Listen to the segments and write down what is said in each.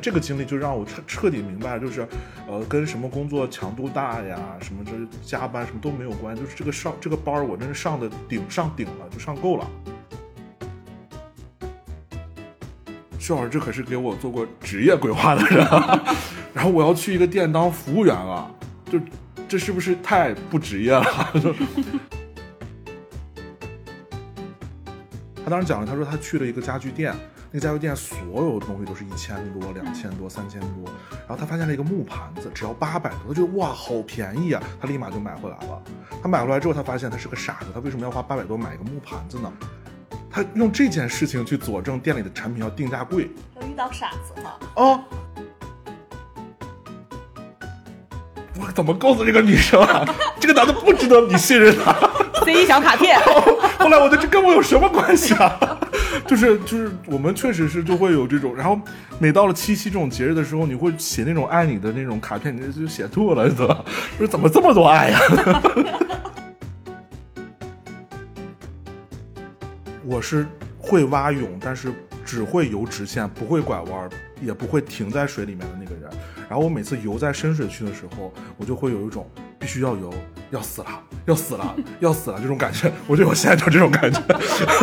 这个经历就让我彻彻底明白，就是，呃，跟什么工作强度大呀，什么这加班什么都没有关，就是这个上这个班儿我真是上的顶上顶了，就上够了。徐老师，这可是给我做过职业规划的人，然后我要去一个店当服务员了，就这是不是太不职业了？他当时讲了，他说他去了一个家具店，那个家具店所有的东西都是一千多、两千多、三千多，然后他发现了一个木盘子，只要八百多，他觉得哇好便宜啊，他立马就买回来了。他买回来之后，他发现他是个傻子，他为什么要花八百多买一个木盘子呢？他用这件事情去佐证店里的产品要定价贵要遇到傻子了。啊！我怎么告诉这个女生啊？这个男的不值得你信任他。C 一小卡片，后来我觉得这跟我有什么关系啊？就是就是我们确实是就会有这种，然后每到了七夕这种节日的时候，你会写那种爱你的那种卡片，你就就写吐了，你知道吧？说 怎么这么多爱呀、我是会蛙泳，但是只会游直线，不会拐弯儿，也不会停在水里面的那个人。然后我每次游在深水区的时候，我就会有一种必须要游，要死了，要死了，要死了这种感觉。我觉得我现在就这种感觉，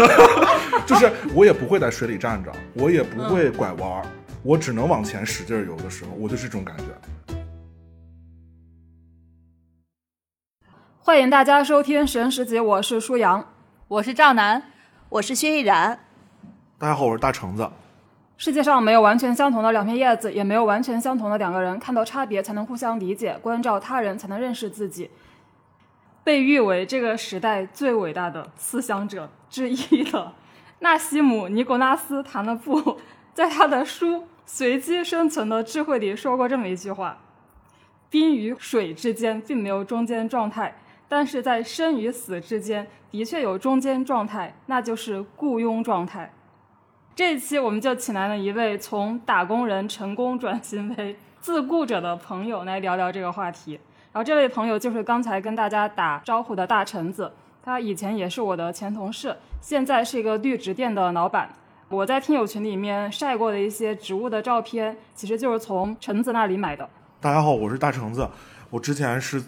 就是我也不会在水里站着，我也不会拐弯儿，我只能往前使劲儿游的时候，我就是这种感觉。欢迎大家收听《神十集》，我是舒阳。我是赵楠，我是薛逸然。大家好，我是大橙子。世界上没有完全相同的两片叶子，也没有完全相同的两个人。看到差别，才能互相理解；关照他人，才能认识自己。被誉为这个时代最伟大的思想者之一的纳西姆·尼古拉斯·塔勒布，在他的书《随机生存的智慧》里说过这么一句话：“冰与水之间并没有中间状态，但是在生与死之间的确有中间状态，那就是雇佣状态。”这一期我们就请来了一位从打工人成功转型为自雇者的朋友来聊聊这个话题。然后这位朋友就是刚才跟大家打招呼的大橙子，他以前也是我的前同事，现在是一个绿植店的老板。我在听友群里面晒过的一些植物的照片，其实就是从橙子那里买的。大家好，我是大橙子。我之前是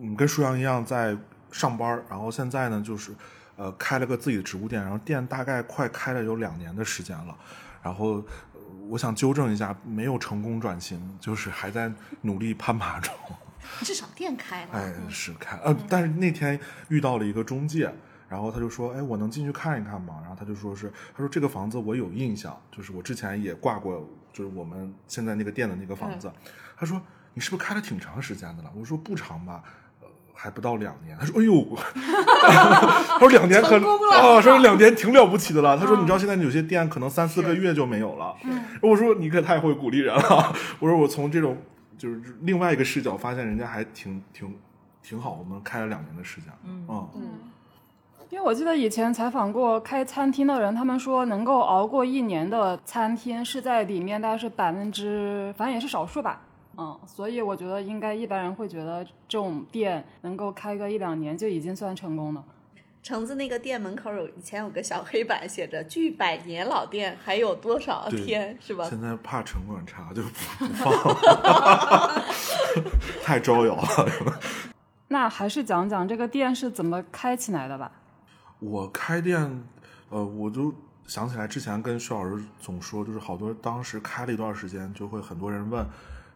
嗯跟舒阳一样在上班，然后现在呢就是呃开了个自己的植物店，然后店大概快开了有两年的时间了。然后、呃我想纠正一下，没有成功转型，就是还在努力攀爬中。至少店开了。哎，是开呃，但是那天遇到了一个中介，然后他就说，哎，我能进去看一看吗？然后他就说是，他说这个房子我有印象，就是我之前也挂过，就是我们现在那个店的那个房子。他说你是不是开了挺长时间的了？我说不长吧。呃还不到两年，他说：“哎呦，他说两年可啊，说两年挺了不起的了。他说：“你知道现在有些店可能三四个月就没有了。”我说：“你可太会鼓励人了。”我说：“我从这种就是另外一个视角发现，人家还挺挺挺好，我们开了两年的时间。”嗯因为我记得以前采访过开餐厅的人，他们说能够熬过一年的餐厅是在里面大概是百分之，反正也是少数吧。嗯，所以我觉得应该一般人会觉得这种店能够开个一两年就已经算成功了。橙子那个店门口有以前有个小黑板，写着“距百年老店还有多少 天”，是吧？现在怕城管查就不不放了，太招摇了。那还是讲讲这个店是怎么开起来的吧。我开店，呃，我就想起来之前跟徐老师总说，就是好多当时开了一段时间，就会很多人问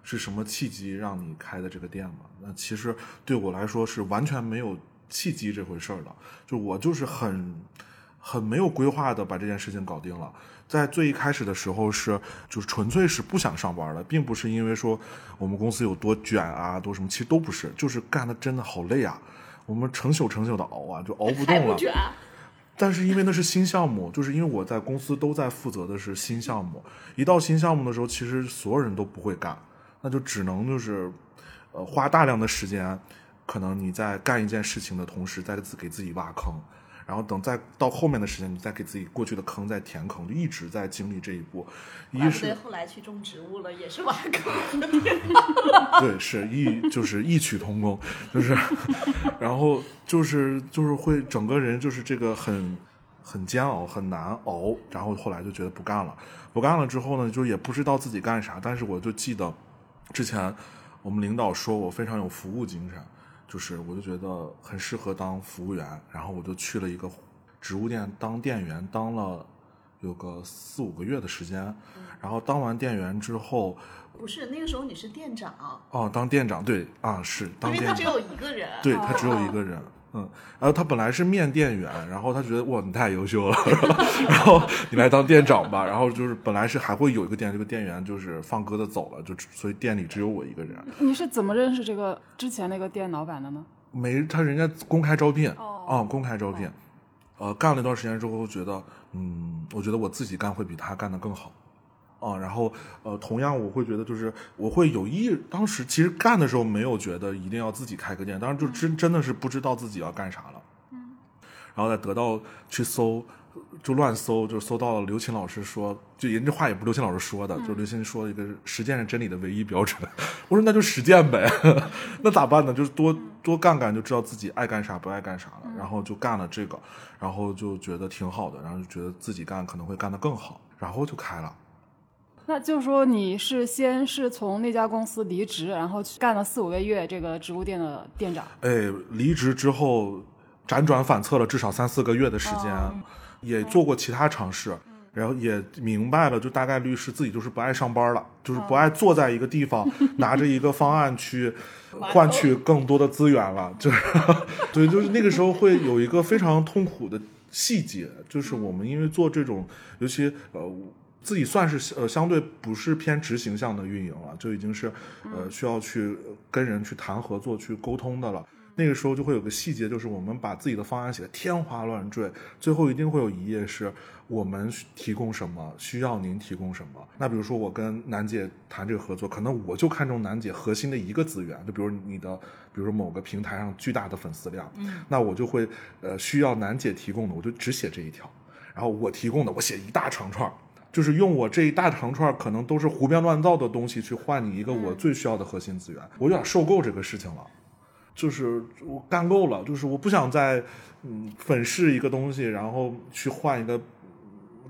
是什么契机让你开的这个店嘛？那其实对我来说是完全没有契机这回事儿的，就我就是很很没有规划的把这件事情搞定了。在最一开始的时候是就是纯粹是不想上班了，并不是因为说我们公司有多卷啊，多什么，其实都不是，就是干的真的好累啊。我们成宿成宿的熬啊，就熬不动了。但是因为那是新项目，就是因为我在公司都在负责的是新项目，一到新项目的时候，其实所有人都不会干，那就只能就是，呃，花大量的时间，可能你在干一件事情的同时，在自给自己挖坑，然后等再到后面的时间，你再给自己过去的坑再填坑，就一直在经历这一步。一是后来去种植物了，也是挖坑。对，是异就是异曲同工，就是，然后就是就是会整个人就是这个很很煎熬，很难熬。然后后来就觉得不干了，不干了之后呢，就也不知道自己干啥。但是我就记得之前我们领导说我非常有服务精神，就是我就觉得很适合当服务员。然后我就去了一个植物店当店员，当了有个四五个月的时间。然后当完店员之后，不是那个时候你是店长，哦，当店长对啊，是当店长，因为他只有一个人，对他只有一个人，嗯，然后他本来是面店员，然后他觉得哇你太优秀了，然后你来当店长吧，然后就是本来是还会有一个店，这个店员就是放鸽子走了，就所以店里只有我一个人。你是怎么认识这个之前那个店老板的呢？没，他人家公开招聘，哦啊，公开招聘，呃，干了一段时间之后，觉得嗯，我觉得我自己干会比他干的更好。啊，然后呃，同样我会觉得就是我会有意，当时其实干的时候没有觉得一定要自己开个店，当时就真真的是不知道自己要干啥了。嗯，然后再得到去搜，就乱搜，就搜到了刘琴老师说，就人这话也不是刘琴老师说的，就刘琴说一个实践是真理的唯一标准。我说那就实践呗，那咋办呢？就是多多干干，就知道自己爱干啥不爱干啥了。然后就干了这个，然后就觉得挺好的，然后就觉得自己干可能会干得更好，然后就开了。那就是说你是先是从那家公司离职，然后去干了四五个月这个植物店的店长。哎，离职之后辗转反侧了至少三四个月的时间，也做过其他尝试，然后也明白了，就大概率是自己就是不爱上班了，就是不爱坐在一个地方拿着一个方案去 换取更多的资源了，就是 对，就是那个时候会有一个非常痛苦的细节，就是我们因为做这种，尤其呃。自己算是呃相对不是偏执行向的运营了，就已经是呃需要去跟人去谈合作、去沟通的了。那个时候就会有个细节，就是我们把自己的方案写的天花乱坠，最后一定会有一页是我们提供什么，需要您提供什么。那比如说我跟楠姐谈这个合作，可能我就看中楠姐核心的一个资源，就比如你的，比如说某个平台上巨大的粉丝量，嗯，那我就会呃需要楠姐提供的，我就只写这一条，然后我提供的我写一大长串。就是用我这一大长串可能都是胡编乱造的东西去换你一个我最需要的核心资源，我有点受够这个事情了，就是我干够了，就是我不想再嗯粉饰一个东西，然后去换一个，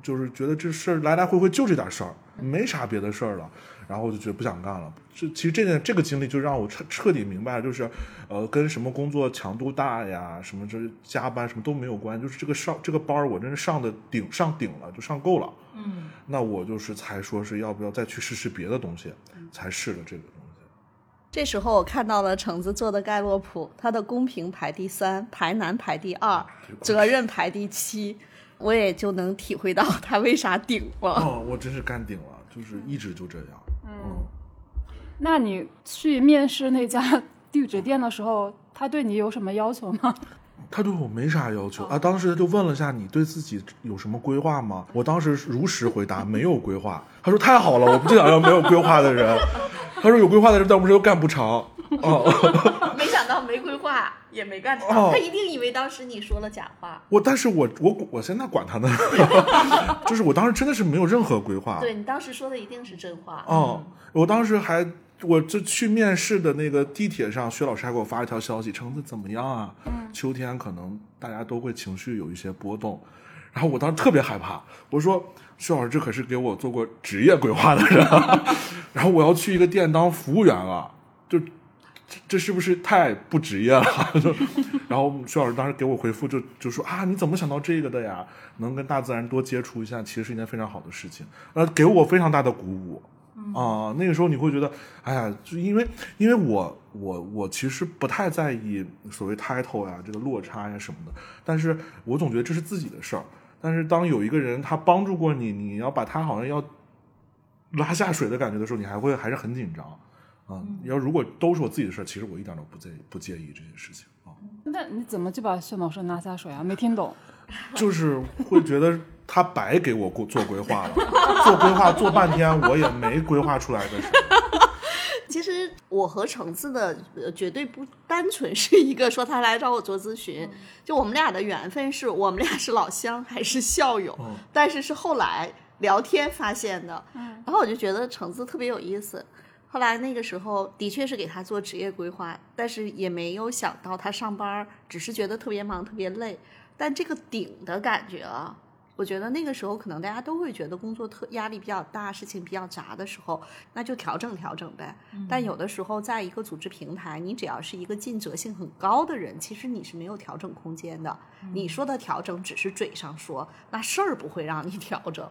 就是觉得这事儿来来回回就这点事儿，没啥别的事儿了。然后我就觉得不想干了。这其实这件这个经历就让我彻彻底明白，就是呃，跟什么工作强度大呀，什么这加班什么都没有关系。就是这个上这个班儿，我真是上的顶上顶了，就上够了。嗯，那我就是才说是要不要再去试试别的东西，才试了这个东西。这时候我看到了橙子做的盖洛普，它的公平排第三，排难排第二，责任排第七，我也就能体会到他为啥顶了。哦，我真是干顶了，就是一直就这样。嗯，那你去面试那家地址店的时候，他对你有什么要求吗？他对我没啥要求啊，当时他就问了下你对自己有什么规划吗？我当时如实回答没有规划。他说太好了，我不就想要没有规划的人。他说有规划的人，在我们这又干不长哦。也没干成，哦他一定以为当时你说了假话。我但是我我我现在管他呢，就是我当时真的是没有任何规划。对你当时说的一定是真话。哦，我当时还，我就去面试的那个地铁上，薛老师还给我发一条消息：橙子怎么样啊？秋天可能大家都会情绪有一些波动。然后我当时特别害怕，我说薛老师，这可是给我做过职业规划的人啊，然后我要去一个店当服务员了，就这这是不是太不职业了？就 然后薛老师当时给我回复就就说啊，你怎么想到这个的呀？能跟大自然多接触一下，其实是一件非常好的事情，呃，给我非常大的鼓舞。啊、那个时候你会觉得，哎呀，就因为因为我我我其实不太在意所谓 title 呀、这个落差呀什么的，但是我总觉得这是自己的事儿。但是当有一个人他帮助过你，你要把他好像要拉下水的感觉的时候，你还会还是很紧张。啊、要如果都是我自己的事儿，其实我一点都不介意不介意这些事情啊。那你怎么就把薛老师拿下水啊？没听懂。就是会觉得他白给我过做规划了，做规划做半天我也没规划出来的事。其实我和橙子的呃绝对不单纯是一个说他来找我做咨询，就我们俩的缘分是我们俩是老乡还是校友，嗯但是是后来聊天发现的。然后我就觉得橙子特别有意思。后来那个时候的确是给他做职业规划，但是也没有想到他上班只是觉得特别忙特别累。但这个顶的感觉啊，我觉得那个时候可能大家都会觉得工作特压力比较大，事情比较杂的时候，那就调整调整呗。但有的时候，在一个组织平台，你只要是一个尽责性很高的人，其实你是没有调整空间的。你说的调整只是嘴上说，那事儿不会让你调整。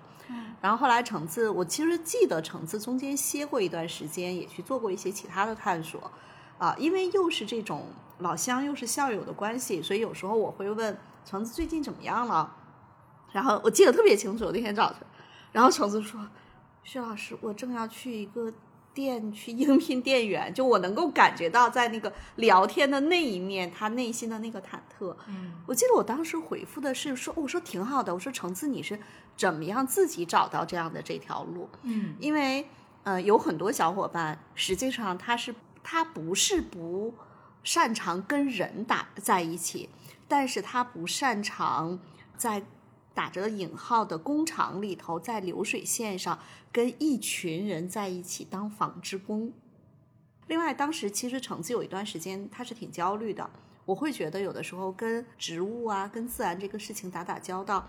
然后后来橙子，我其实记得橙子中间歇过一段时间，也去做过一些其他的探索。啊，因为又是这种老乡，又是校友的关系，所以有时候我会问橙子最近怎么样了。然后我记得特别清楚，那天早晨，然后橙子说：“薛老师，我正要去一个店去应聘店员，就我能够感觉到在那个聊天的那一面，他内心的那个忐忑。”嗯，我记得我当时回复的是说：“我说挺好的，我说橙子你是怎么样自己找到这样的这条路？嗯，因为呃有很多小伙伴实际上他是。”他不是不擅长跟人打在一起，但是他不擅长在打着引号的工厂里头，在流水线上跟一群人在一起当纺织工。另外，当时其实橙子有一段时间他是挺焦虑的，我会觉得有的时候跟植物啊、跟自然这个事情打打交道。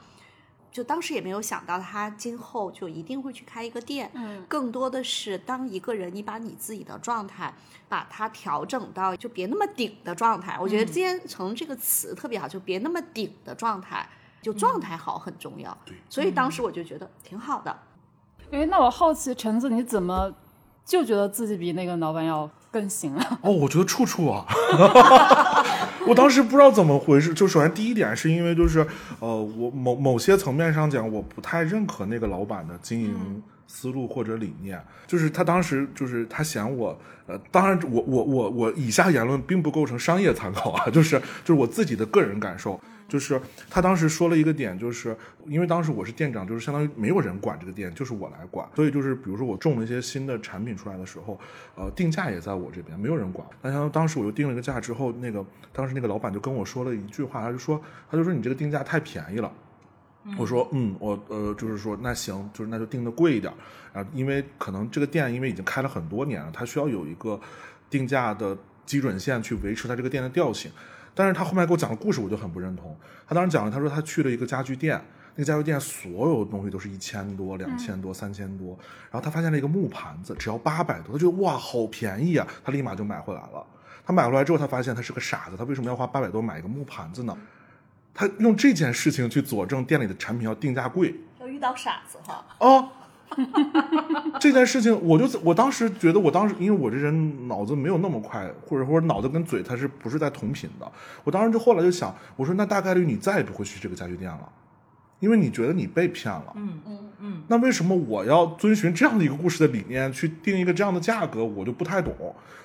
就当时也没有想到他今后就一定会去开一个店，嗯，更多的是当一个人，你把你自己的状态，把它调整到就别那么顶的状态。我觉得今天成这个词特别好，就别那么顶的状态，就状态好很重要。对，所以当时我就觉得挺好的。哎，那我好奇橙子你怎么就觉得自己比那个老板要更行了？哦，我觉得处处啊。我当时不知道怎么回事，就首先第一点是因为就是呃，我某某些层面上讲，我不太认可那个老板的经营思路或者理念，就是他当时就是他嫌我呃，当然我我我我以下言论并不构成商业参考啊，就是就是我自己的个人感受。就是他当时说了一个点，就是因为当时我是店长，就是相当于没有人管这个店，就是我来管。所以就是比如说我种了一些新的产品出来的时候，呃，定价也在我这边，没有人管。那像当时我就定了一个价之后，那个当时那个老板就跟我说了一句话，他就说，他就说你这个定价太便宜了。我说，嗯，我呃，就是说那行，就是那就定的贵一点。啊，因为可能这个店因为已经开了很多年了，它需要有一个定价的基准线去维持它这个店的调性。但是他后面给我讲的故事，我就很不认同。他当时讲了，他说他去了一个家具店，那个家具店所有东西都是一千多、两千多、三千多，然后他发现了一个木盘子，只要八百多，他觉得哇，好便宜啊，他立马就买回来了。他买回来之后，他发现他是个傻子，他为什么要花八百多买一个木盘子呢？他用这件事情去佐证店里的产品要定价贵。要遇到傻子哈。哦。这件事情，我就我当时觉得，我当时因为我这人脑子没有那么快，或者或者脑子跟嘴它是不是在同频的？我当时就后来就想，我说那大概率你再也不会去这个家具店了，因为你觉得你被骗了。嗯嗯嗯。那为什么我要遵循这样的一个故事的理念去定一个这样的价格？我就不太懂。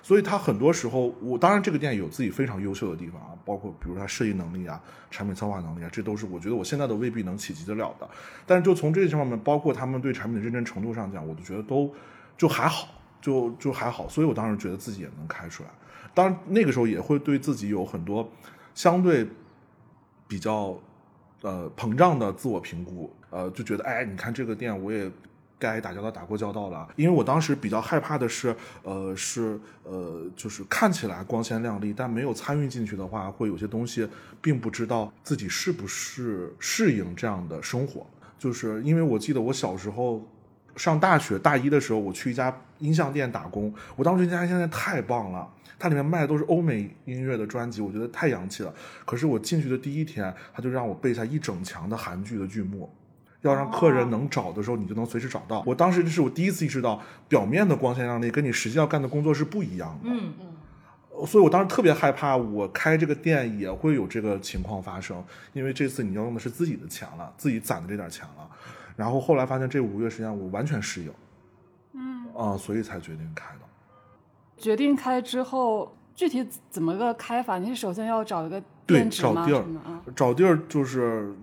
所以他很多时候，我当然这个店有自己非常优秀的地方啊，包括比如他设计能力啊、产品策划能力啊，这都是我觉得我现在都未必能企及得了的。但是就从这些方面，包括他们对产品的认真程度上讲，我就觉得都就还好，就就还好。所以我当时觉得自己也能开出来。当然那个时候也会对自己有很多相对比较呃膨胀的自我评估，呃，就觉得哎，你看这个店我也。该打交道打过交道了，因为我当时比较害怕的是，呃，是呃，就是看起来光鲜亮丽，但没有参与进去的话，会有些东西并不知道自己是不是适应这样的生活。就是因为我记得我小时候上大学大一的时候，我去一家音像店打工，我当时那家音像店太棒了，它里面卖的都是欧美音乐的专辑，我觉得太洋气了。可是我进去的第一天，他就让我背下一整墙的韩剧的剧目。要让客人能找的时候，你就能随时找到。我当时就是我第一次意识到，表面的光鲜亮丽跟你实际要干的工作是不一样的。嗯嗯。所以我当时特别害怕，我开这个店也会有这个情况发生，因为这次你要用的是自己的钱了，自己攒的这点钱了。然后后来发现这五个月时间我完全适应。嗯。啊，所以才决定开的。决定开之后，具体怎么个开法？你是首先要找一个对找地儿啊？找地儿就是。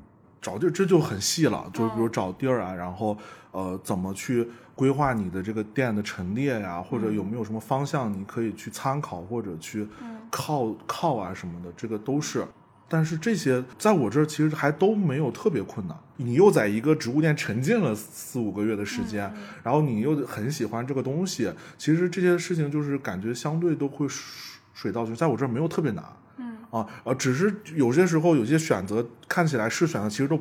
找地儿这就很细了，就比如找地儿啊，然后呃怎么去规划你的这个店的陈列呀，或者有没有什么方向你可以去参考或者去靠靠啊什么的，这个都是。但是这些在我这儿其实还都没有特别困难。你又在一个植物店沉浸了四五个月的时间，然后你又很喜欢这个东西，其实这些事情就是感觉相对都会水到渠成，在我这儿没有特别难。嗯啊，呃，只是有些时候有些选择看起来是选择，其实都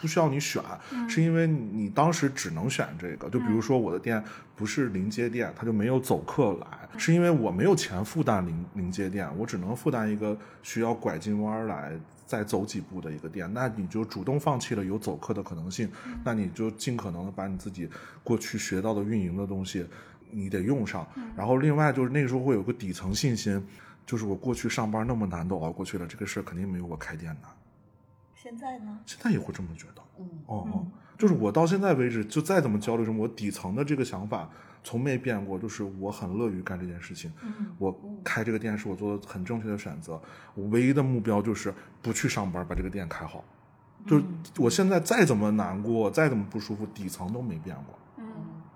不需要你选，是因为你当时只能选这个。就比如说我的店不是临街店，它就没有走客来，是因为我没有钱负担临临街店，我只能负担一个需要拐进弯儿来再走几步的一个店。那你就主动放弃了有走客的可能性，那你就尽可能的把你自己过去学到的运营的东西。你得用上，然后另外就是那个时候会有个底层信心，就是我过去上班那么难都熬过去了，这个事儿肯定没有我开店难。现在呢？现在也会这么觉得，嗯哦哦，就是我到现在为止，就再怎么焦虑什么，我底层的这个想法从没变过，就是我很乐于干这件事情。嗯我开这个店是我做的很正确的选择，我唯一的目标就是不去上班，把这个店开好。就是我现在再怎么难过，再怎么不舒服，底层都没变过。嗯，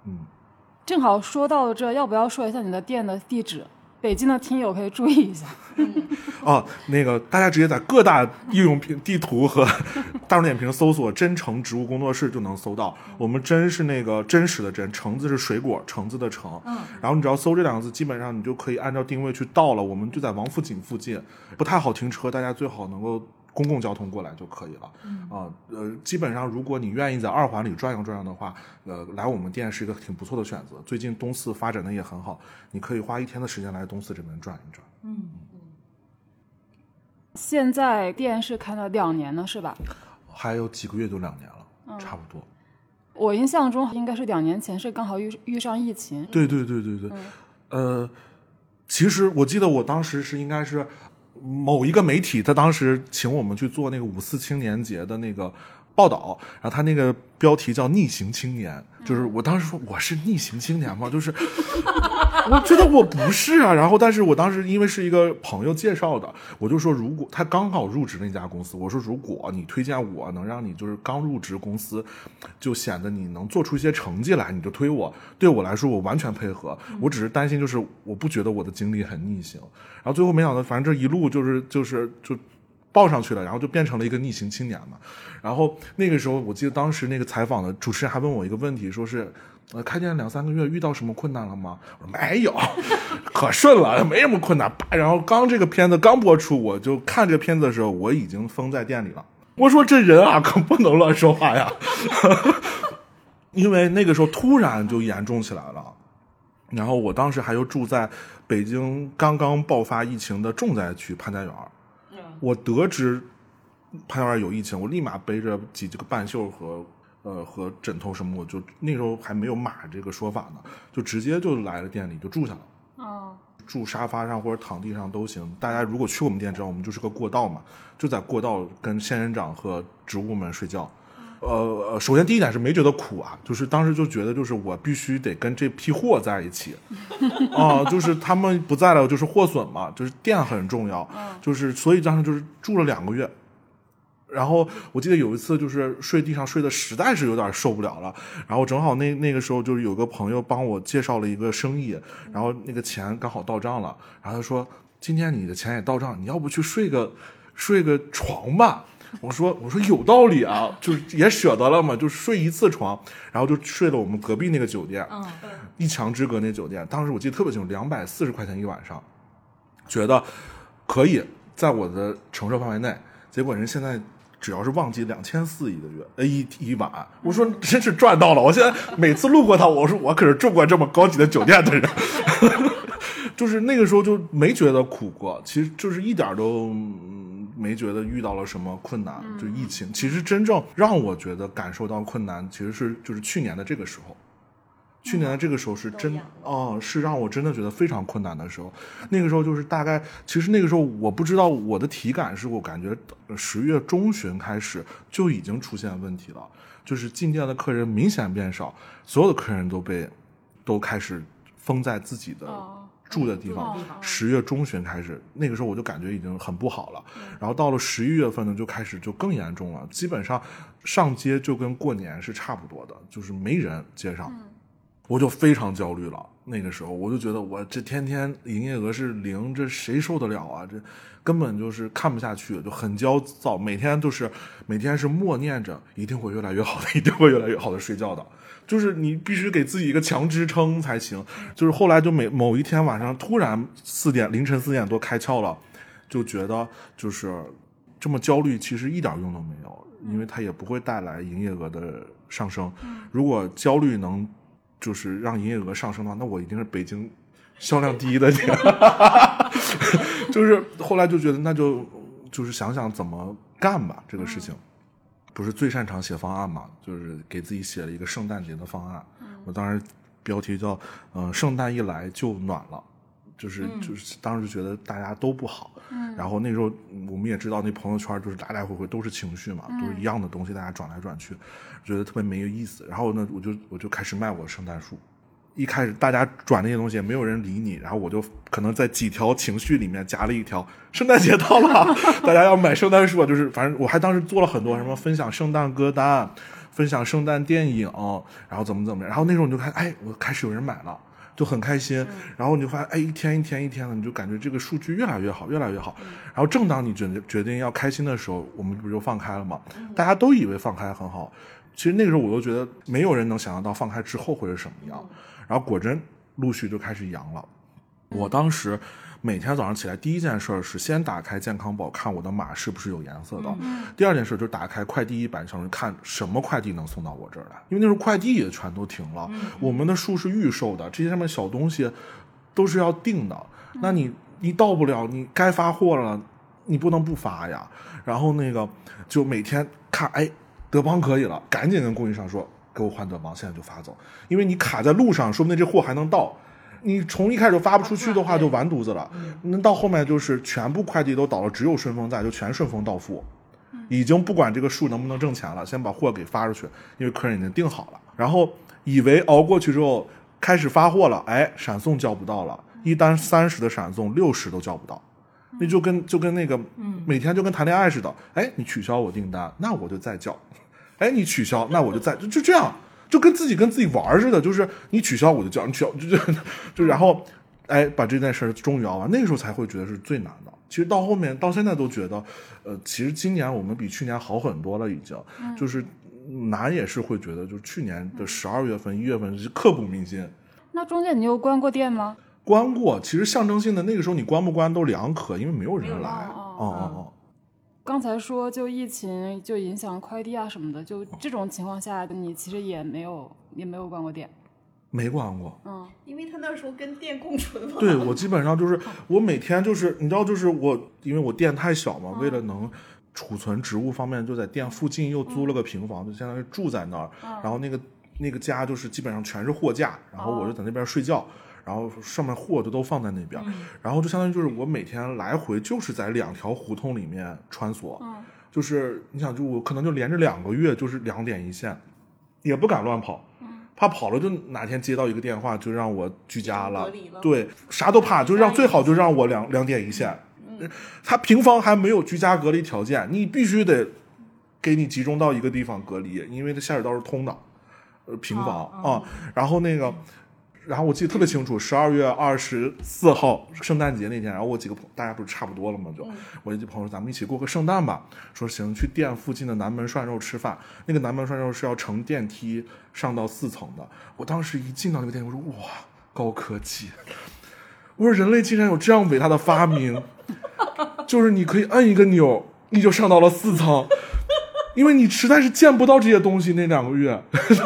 嗯，正好说到这，要不要说一下你的店的地址？北京的听友可以注意一下。哦，那个大家直接在各大应用平地图和 大众点评搜索“真诚植物工作室”就能搜到。我们“真”是那个真实的“真”，橙子是水果橙子的“橙”。嗯，然后你只要搜这两个字，基本上你就可以按照定位去到了。我们就在王府井附近，不太好停车，大家最好能够公共交通过来就可以了。啊、呃，基本上如果你愿意在二环里转悠转悠的话，呃，来我们店是一个挺不错的选择。最近东四发展的也很好，你可以花一天的时间来东四这边转一转。嗯现在店是开了两年了，是吧？还有几个月就两年了，差不多。我印象中应该是两年前，是刚好遇遇上疫情。对对对对对，呃，其实我记得我当时是应该是某一个媒体，他当时请我们去做那个五四青年节的那个报道，然后他那个标题叫“逆行青年”，就是我当时说我是逆行青年吗？就是我觉得我不是啊，然后但是我当时因为是一个朋友介绍的，我就说如果他刚好入职那家公司，我说如果你推荐我能让你就是刚入职公司，就显得你能做出一些成绩来，你就推我。对我来说，我完全配合。我只是担心就是我不觉得我的经历很逆行，然后最后没想到，反正这一路就是就是就。报上去了，然后就变成了一个逆行青年嘛。然后那个时候，我记得当时那个采访的主持人还问我一个问题，说是，呃，开店两三个月遇到什么困难了吗？我说没有，可顺了，没什么困难。叭然后刚这个片子刚播出，我就看这个片子的时候，我已经封在店里了。我说这人啊，可不能乱说话呀，因为那个时候突然就严重起来了。然后我当时还又住在北京刚刚爆发疫情的重灾区潘家园儿。我得知潘家园有疫情，我立马背着几个半袖和呃和枕头什么，我就那时候还没有马这个说法呢，就直接就来了店里就住下了。哦，住沙发上或者躺地上都行。大家如果去我们店知道，我们就是个过道嘛，就在过道跟仙人掌和植物们睡觉。呃呃，首先第一点是没觉得苦啊，就是当时就觉得就是我必须得跟这批货在一起，啊、就是他们不在了就是货损嘛，就是店很重要，就是所以当时就是住了两个月。然后我记得有一次就是睡地上睡的实在是有点受不了了，然后正好那那个时候就是有个朋友帮我介绍了一个生意，然后那个钱刚好到账了，然后他说今天你的钱也到账，你要不去睡个睡个床吧？我说我说有道理啊，就是也舍得了嘛，就睡一次床，然后就睡了我们隔壁那个酒店，嗯一墙之隔那酒店，当时我记得特别清楚，两百四十块钱一晚上，觉得可以在我的承受范围内。结果人现在只要是旺季，两千四一个月，呃一一晚。我说真是赚到了！我现在每次路过他，我说我可是住过这么高级的酒店的人，就是那个时候就没觉得苦过，其实就是一点都。没觉得遇到了什么困难，就疫情。其实真正让我觉得感受到困难，其实是就是去年的这个时候，去年的这个时候是真哦，是让我真的觉得非常困难的时候。那个时候就是大概，其实那个时候我不知道我的体感是我感觉呃十月中旬开始就已经出现问题了，就是进店的客人明显变少，所有的客人都被都开始封在自己的哦住的地方哦。十月中旬开始，那个时候我就感觉已经很不好了。然后到了十一月份呢，就开始就更严重了，基本上上街就跟过年是差不多的，就是没人街上。我就非常焦虑了。那个时候我就觉得我这天天营业额是零，这谁受得了啊？这根本就是看不下去，就很焦躁，每天就是每天是默念着一定会越来越好的，一定会越来越好的睡觉的。就是你必须给自己一个强支撑才行。就是后来就每某一天晚上突然四点凌晨四点多开窍了。就觉得就是这么焦虑，其实一点用都没有，因为它也不会带来营业额的上升。如果焦虑能就是让营业额上升的话，那我一定是北京销量第一的店。就是后来就觉得那就就是想想怎么干吧，这个事情。不是最擅长写方案嘛，就是给自己写了一个圣诞节的方案。我当时标题叫“呃，圣诞一来就暖了”，就是就是当时觉得大家都不好。然后那时候我们也知道，那朋友圈就是来来回回都是情绪嘛，都是一样的东西，大家转来转去，觉得特别没有意思。然后呢，我就我就开始卖我的圣诞树。一开始大家转那些东西也没有人理你，然后我就可能在几条情绪里面夹了一条圣诞节到了，大家要买圣诞树，就是反正我还当时做了很多什么分享圣诞歌单，分享圣诞电影，然后怎么怎么样，然后那时候你就看，哎，我开始有人买了，就很开心，然后你就发现，哎，一天一天一天的，你就感觉这个数据越来越好，越来越好，然后正当你决决定要开心的时候，我们不就放开了吗？大家都以为放开很好，其实那个时候我都觉得没有人能想象到放开之后会是什么样。然后果真陆续就开始阳了。我当时每天早上起来第一件事是先打开健康宝看我的码是不是有颜色的。第二件事就是打开快递一板上看什么快递能送到我这儿来，因为那时候快递也全都停了。我们的树是预售的，这些上面小东西都是要订的。那你你到不了，你该发货了，你不能不发呀。然后那个就每天看，哎，德邦可以了，赶紧跟供应商说。给我换德邦，现在就发走，因为你卡在路上，说不定这货还能到。你从一开始发不出去的话，就完犊子了。那到后面就是全部快递都倒了，只有顺丰在，就全顺丰到付。已经不管这个数能不能挣钱了，先把货给发出去，因为客人已经订好了。然后以为熬过去之后开始发货了，哎，闪送叫不到了，一单三十的闪送六十都叫不到，那就跟就跟那个每天就跟谈恋爱似的，哎，你取消我订单，那我就再叫。哎，你取消，那我就再就就这样，就跟自己跟自己玩似的，就是你取消我就叫，你取消就就就然后，哎，把这件事终于熬完，那个时候才会觉得是最难的。其实到后面到现在都觉得，呃，其实今年我们比去年好很多了，已经，就是难也是会觉得，就是去年的十二月份、一月份是刻骨铭心。那中间你有关过店吗？关过，其实象征性的那个时候你关不关都两可，因为没有人来。哦哦哦。刚才说就疫情就影响快递啊什么的，就这种情况下，你其实也没有也没有关过店，没关过，嗯，因为他那时候跟店共存嘛。对我基本上就是 我每天就是你知道就是我因为我店太小嘛，为了能储存植物方面，就在店附近又租了个平房，就相当于住在那儿，然后那个那个家就是基本上全是货架，然后我就在那边睡觉。然后上面货就都放在那边，然后就相当于就是我每天来回就是在两条胡同里面穿梭，就是你想就我可能就连着两个月就是两点一线，也不敢乱跑，怕跑了就哪天接到一个电话就让我居家了，对，啥都怕，就让最好就让我两两点一线，他平房还没有居家隔离条件，你必须得给你集中到一个地方隔离，因为它下水道是通的，呃，平房啊，然后那个。然后我记得特别清楚，十二月二十四号圣诞节那天，然后我几个朋大家不是差不多了吗？就我一朋友说咱们一起过个圣诞吧。说行，去店附近的南门涮肉吃饭。那个南门涮肉是要乘电梯上到四层的。我当时一进到那个店，我说哇，高科技！我说人类竟然有这样伟大的发明，就是你可以按一个钮，你就上到了四层。因为你实在是见不到这些东西，那两个月，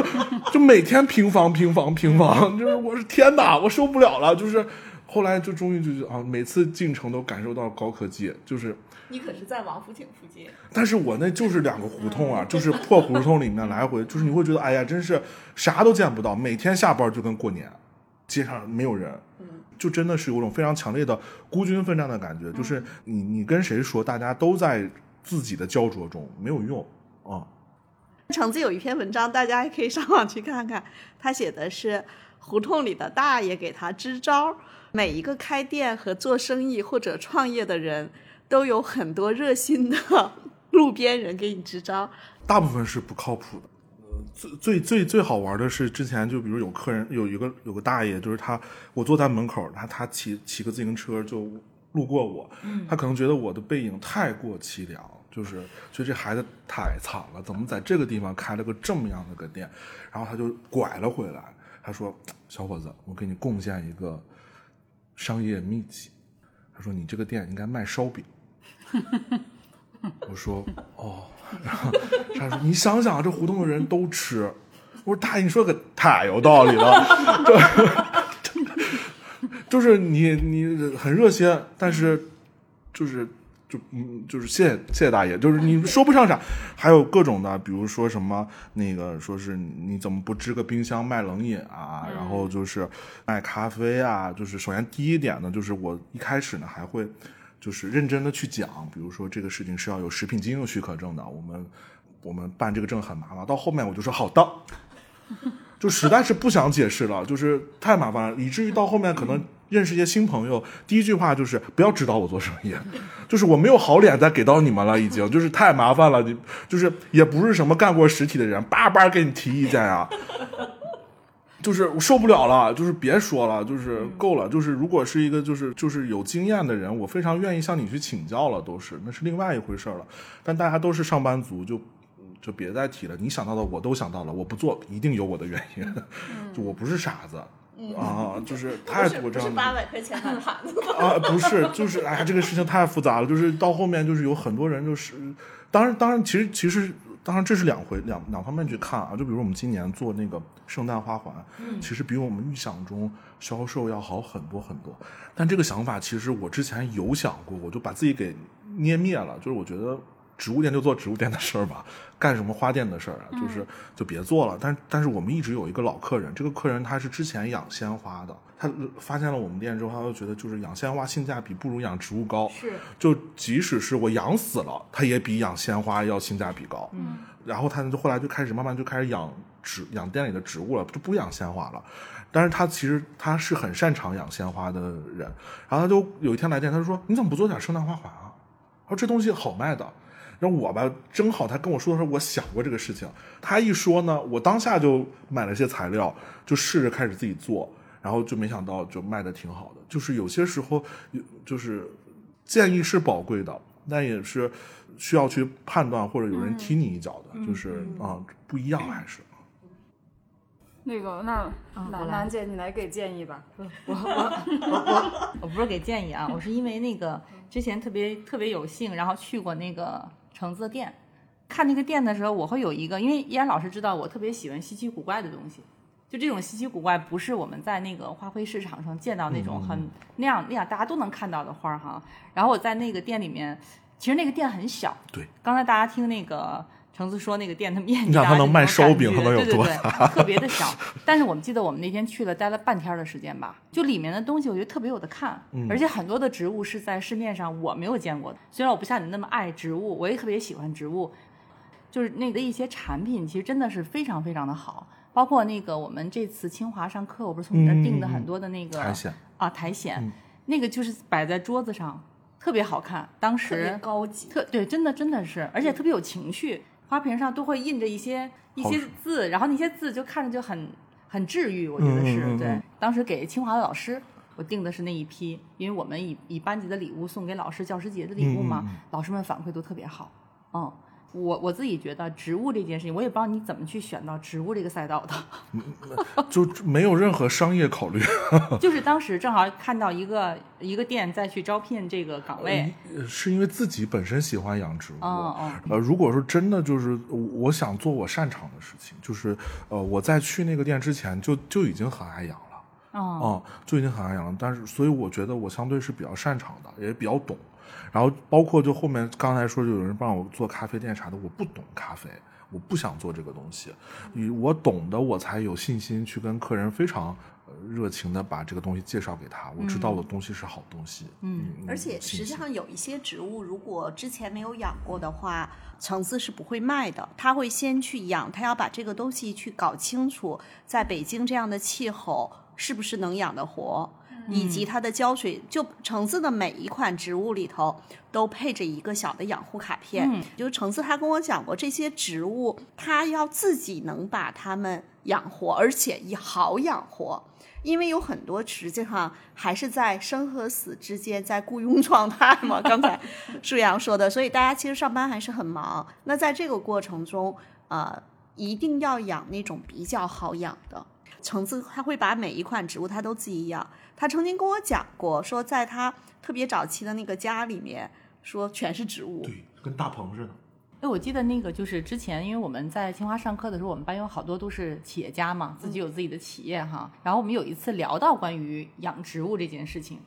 就每天平房平房平房，就是我是天哪，我受不了了。就是后来就终于就是啊，每次进城都感受到高科技。就是你可是在王府井附近，但是我那就是两个胡同啊，就是破胡同里面来回，就是你会觉得哎呀，真是啥都见不到，每天下班就跟过年，街上没有人，就真的是有种非常强烈的孤军奋战的感觉。就是你你跟谁说，大家都在自己的焦灼中，没有用。哦，橙子有一篇文章，大家也可以上网去看看。他写的是胡同里的大爷给他支招。每一个开店和做生意或者创业的人都有很多热心的路边人给你支招。大部分是不靠谱的。最最最最好玩的是，之前就比如有客人有一个有个大爷，就是他，我坐在门口，他他骑骑个自行车就路过我，他可能觉得我的背影太过凄凉。就是觉得这孩子太惨了，怎么在这个地方开了个这么样的个店？然后他就拐了回来，他说：“小伙子，我给你贡献一个商业秘籍。他说你这个店应该卖烧饼。我说哦，然后他说你想想，这胡同的人都吃。我说大爷，你说可太有道理了，就就是你你很热心，但是就是就嗯就是谢谢谢谢大爷，就是你 说不上啥，还有各种的，比如说什么那个说是你怎么不支个冰箱卖冷饮啊，然后就是卖咖啡啊，就是首先第一点呢，就是我一开始呢还会就是认真的去讲，比如说这个事情是要有食品经营许可证的，我们我们办这个证很麻烦，到后面我就说好的。就实在是不想解释了，就是太麻烦了，以至于到后面可能认识一些新朋友，第一句话就是不要指导我做生意，就是我没有好脸再给到你们了，已经就是太麻烦了，你就是也不是什么干过实体的人，叭叭给你提意见啊，就是我受不了了，就是别说了，就是够了，就是如果是一个就是就是有经验的人，我非常愿意向你去请教了，都是那是另外一回事了，但大家都是上班族就。就别再提了，你想到的我都想到了，我不做一定有我的原因，就我不是傻子。啊，就是太多这样八百块钱的盘子啊，不是，就是哎呀，这个事情太复杂了，就是到后面就是有很多人就是，当然当然，其实其实当然这是两回两两方面去看啊，就比如我们今年做那个圣诞花环，其实比我们预想中销售要好很多很多，但这个想法其实我之前有想过，我就把自己给捏灭了，就是我觉得。植物店就做植物店的事儿吧，干什么花店的事儿啊？就是就别做了。但但是我们一直有一个老客人，这个客人他是之前养鲜花的，他发现了我们店之后，他就觉得就是养鲜花性价比不如养植物高。是，就即使是我养死了，他也比养鲜花要性价比高。嗯，然后他就后来就开始慢慢就开始养植养店里的植物了，就不养鲜花了。但是他其实他是很擅长养鲜花的人，然后他就有一天来店，他就说：“你怎么不做点圣诞花环啊？”他说：“这东西好卖的。”然后我吧，正好他跟我说的时候，我想过这个事情。他一说呢，我当下就买了些材料，就试着开始自己做，然后就没想到就卖的挺好的。就是有些时候，就是建议是宝贵的，但也是需要去判断或者有人踢你一脚的，就是啊，不一样还是。那个，那兰兰姐，你来给建议吧。我我我我我不是给建议啊，我是因为那个之前特别特别有幸，然后去过那个。橙子店，看那个店的时候，我会有一个，因为依然老师知道我特别喜欢稀奇古怪的东西，就这种稀奇古怪，不是我们在那个花卉市场上见到那种很那样那样大家都能看到的花哈。然后我在那个店里面，其实那个店很小，对，刚才大家听那个。橙子说：“那个店的面积，你想他能卖烧饼，他能有多大？特别的小。但是我们记得我们那天去了，待了半天的时间吧。就里面的东西，我觉得特别有的看，而且很多的植物是在市面上我没有见过的。虽然我不像你那么爱植物，我也特别喜欢植物。就是那个一些产品，其实真的是非常非常的好。包括那个我们这次清华上课，我不是从你那订的很多的那个苔藓啊，苔藓，那个就是摆在桌子上，特别好看。当时高级，特对，真的真的是，而且特别有情趣。”花瓶上都会印着一些一些字，然后那些字就看着就很很治愈，我觉得是对。当时给清华的老师，我订的是那一批，因为我们以以班级的礼物送给老师教师节的礼物嘛，老师们反馈都特别好，嗯。我我自己觉得植物这件事情，我也不知道你怎么去选到植物这个赛道的，就没有任何商业考虑。就是当时正好看到一个一个店在去招聘这个岗位，是因为自己本身喜欢养植物。哦哦。呃，如果说真的就是我想做我擅长的事情，就是呃我在去那个店之前就就已经很爱养了。啊。就已经很爱养了，但是所以我觉得我相对是比较擅长的，也比较懂。然后包括就后面刚才说就有人帮我做咖啡店啥的，我不懂咖啡，我不想做这个东西，我懂的我才有信心去跟客人非常热情的把这个东西介绍给他，我知道的东西是好东西。嗯，而且实际上有一些植物，如果之前没有养过的话，橙子是不会卖的，他会先去养，他要把这个东西去搞清楚，在北京这样的气候是不是能养得活。以及它的浇水，就橙子的每一款植物里头都配着一个小的养护卡片。嗯，就橙子他跟我讲过，这些植物他要自己能把它们养活，而且也好养活，因为有很多实际上还是在生和死之间在雇佣状态嘛。刚才 舒阳说的，所以大家其实上班还是很忙。那在这个过程中，呃，一定要养那种比较好养的橙子，他会把每一款植物他都自己养。他曾经跟我讲过，说在他特别早期的那个家里面，说全是植物。对，跟大棚似的。哎，我记得那个就是之前，因为我们在清华上课的时候，我们班有好多都是企业家嘛，自己有自己的企业哈。然后我们有一次聊到关于养植物这件事情，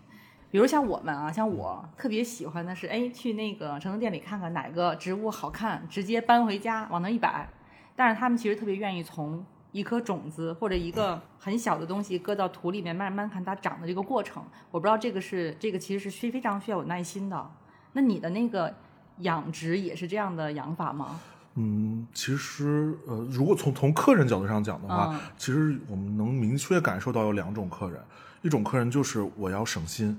比如像我们啊，像我特别喜欢的是，哎，去那个成城店里看看哪个植物好看，直接搬回家往那一摆。但是他们其实特别愿意从一颗种子或者一个很小的东西搁到土里面，慢慢看它长的这个过程。我不知道这个是这个其实是需非常需要有耐心的。那你的那个。养殖也是这样的养法吗？嗯，其实呃，如果从从客人角度上讲的话，其实我们能明确感受到有两种客人，一种客人就是我要省心，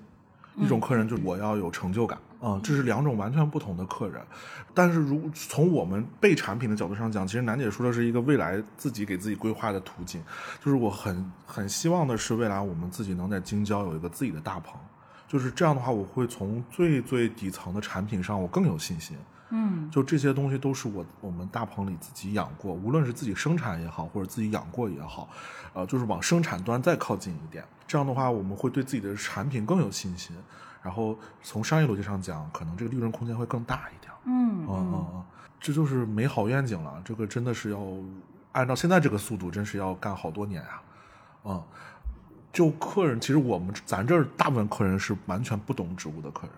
一种客人就是我要有成就感，嗯，这是两种完全不同的客人。但是如从我们备产品的角度上讲，其实楠姐说的是一个未来自己给自己规划的途径，就是我很很希望的是未来我们自己能在京郊有一个自己的大棚。就是这样的话，我会从最最底层的产品上，我更有信心。嗯，就这些东西都是我我们大棚里自己养过，无论是自己生产也好，或者自己养过也好，呃，就是往生产端再靠近一点。这样的话，我们会对自己的产品更有信心。然后从商业逻辑上讲，可能这个利润空间会更大一点。嗯嗯嗯，这就是美好愿景了。这个真的是要按照现在这个速度，真是要干好多年啊。嗯。就客人，其实我们咱这儿大部分客人是完全不懂植物的客人，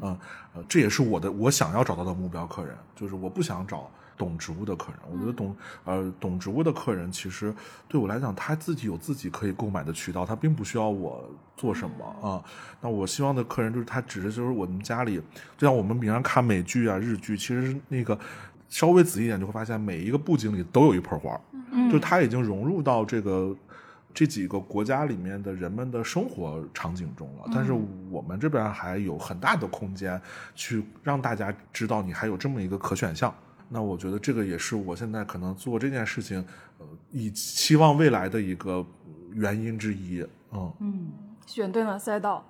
嗯呃，这也是我的我想要找到的目标客人，就是我不想找懂植物的客人。我觉得懂呃懂植物的客人，其实对我来讲，他自己有自己可以购买的渠道，他并不需要我做什么啊。那我希望的客人就是他，只是就是我们家里，就像我们平常看美剧啊、日剧，其实那个稍微仔细一点就会发现，每一个布景里都有一盆花，嗯，就他已经融入到这个。这几个国家里面的人们的生活场景中了，但是我们这边还有很大的空间去让大家知道你还有这么一个可选项。那我觉得这个也是我现在可能做这件事情，呃，以期望未来的一个原因之一。嗯嗯，选对了赛道。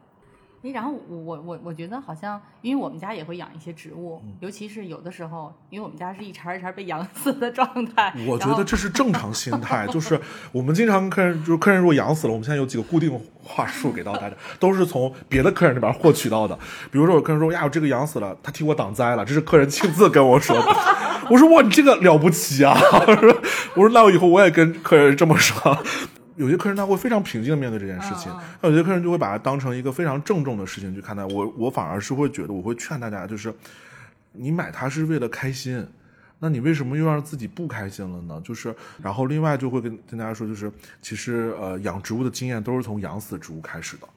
哎，然后我我我我觉得好像，因为我们家也会养一些植物，尤其是有的时候，因为我们家是一茬一茬被养死的状态。我觉得这是正常心态，就是我们经常跟客人，就是客人如果养死了，我们现在有几个固定话术给到大家，都是从别的客人那边获取到的。比如说，有客人说呀，我这个养死了，他替我挡灾了，这是客人亲自跟我说的。我说哇，你这个了不起啊！我说那我以后我也跟客人这么说。有些客人他会非常平静的面对这件事情，那有些客人就会把它当成一个非常郑重的事情去看待。我我反而是会觉得，我会劝大家，就是你买它是为了开心，那你为什么又让自己不开心了呢？就是然后另外就会跟跟大家说，就是其实呃养植物的经验都是从养死植物开始的，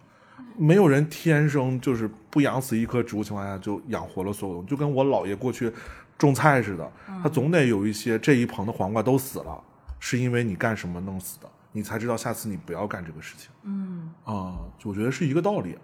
没有人天生就是不养死一棵植物情况下就养活了所有东西，就跟我姥爷过去种菜似的，他总得有一些这一棚的黄瓜都死了，是因为你干什么弄死的。你才知道下次你不要干这个事情。嗯啊，我觉得是一个道理。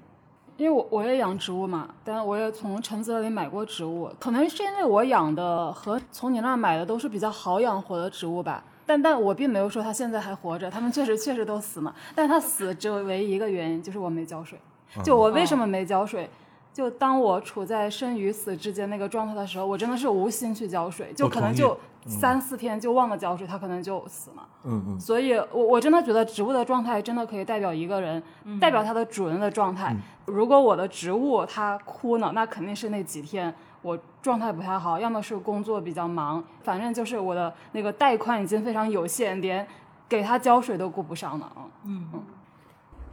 因为我我也养植物嘛，但我也从橙子里买过植物，可能是因为我养的和从你那儿买的都是比较好养活的植物吧。但但我并没有说它现在还活着，它们确实确实都死了。但它死只有唯一一个原因就是我没浇水。就我为什么没浇水？就当我处在生与死之间那个状态的时候，我真的是无心去浇水，就可能就三四天就忘了浇水，它可能就死了。嗯嗯。所以，我我真的觉得植物的状态真的可以代表一个人，代表它的主人的状态。如果我的植物它枯了，那肯定是那几天我状态不太好，要么是工作比较忙，反正就是我的那个带宽已经非常有限，连给它浇水都顾不上了。嗯嗯。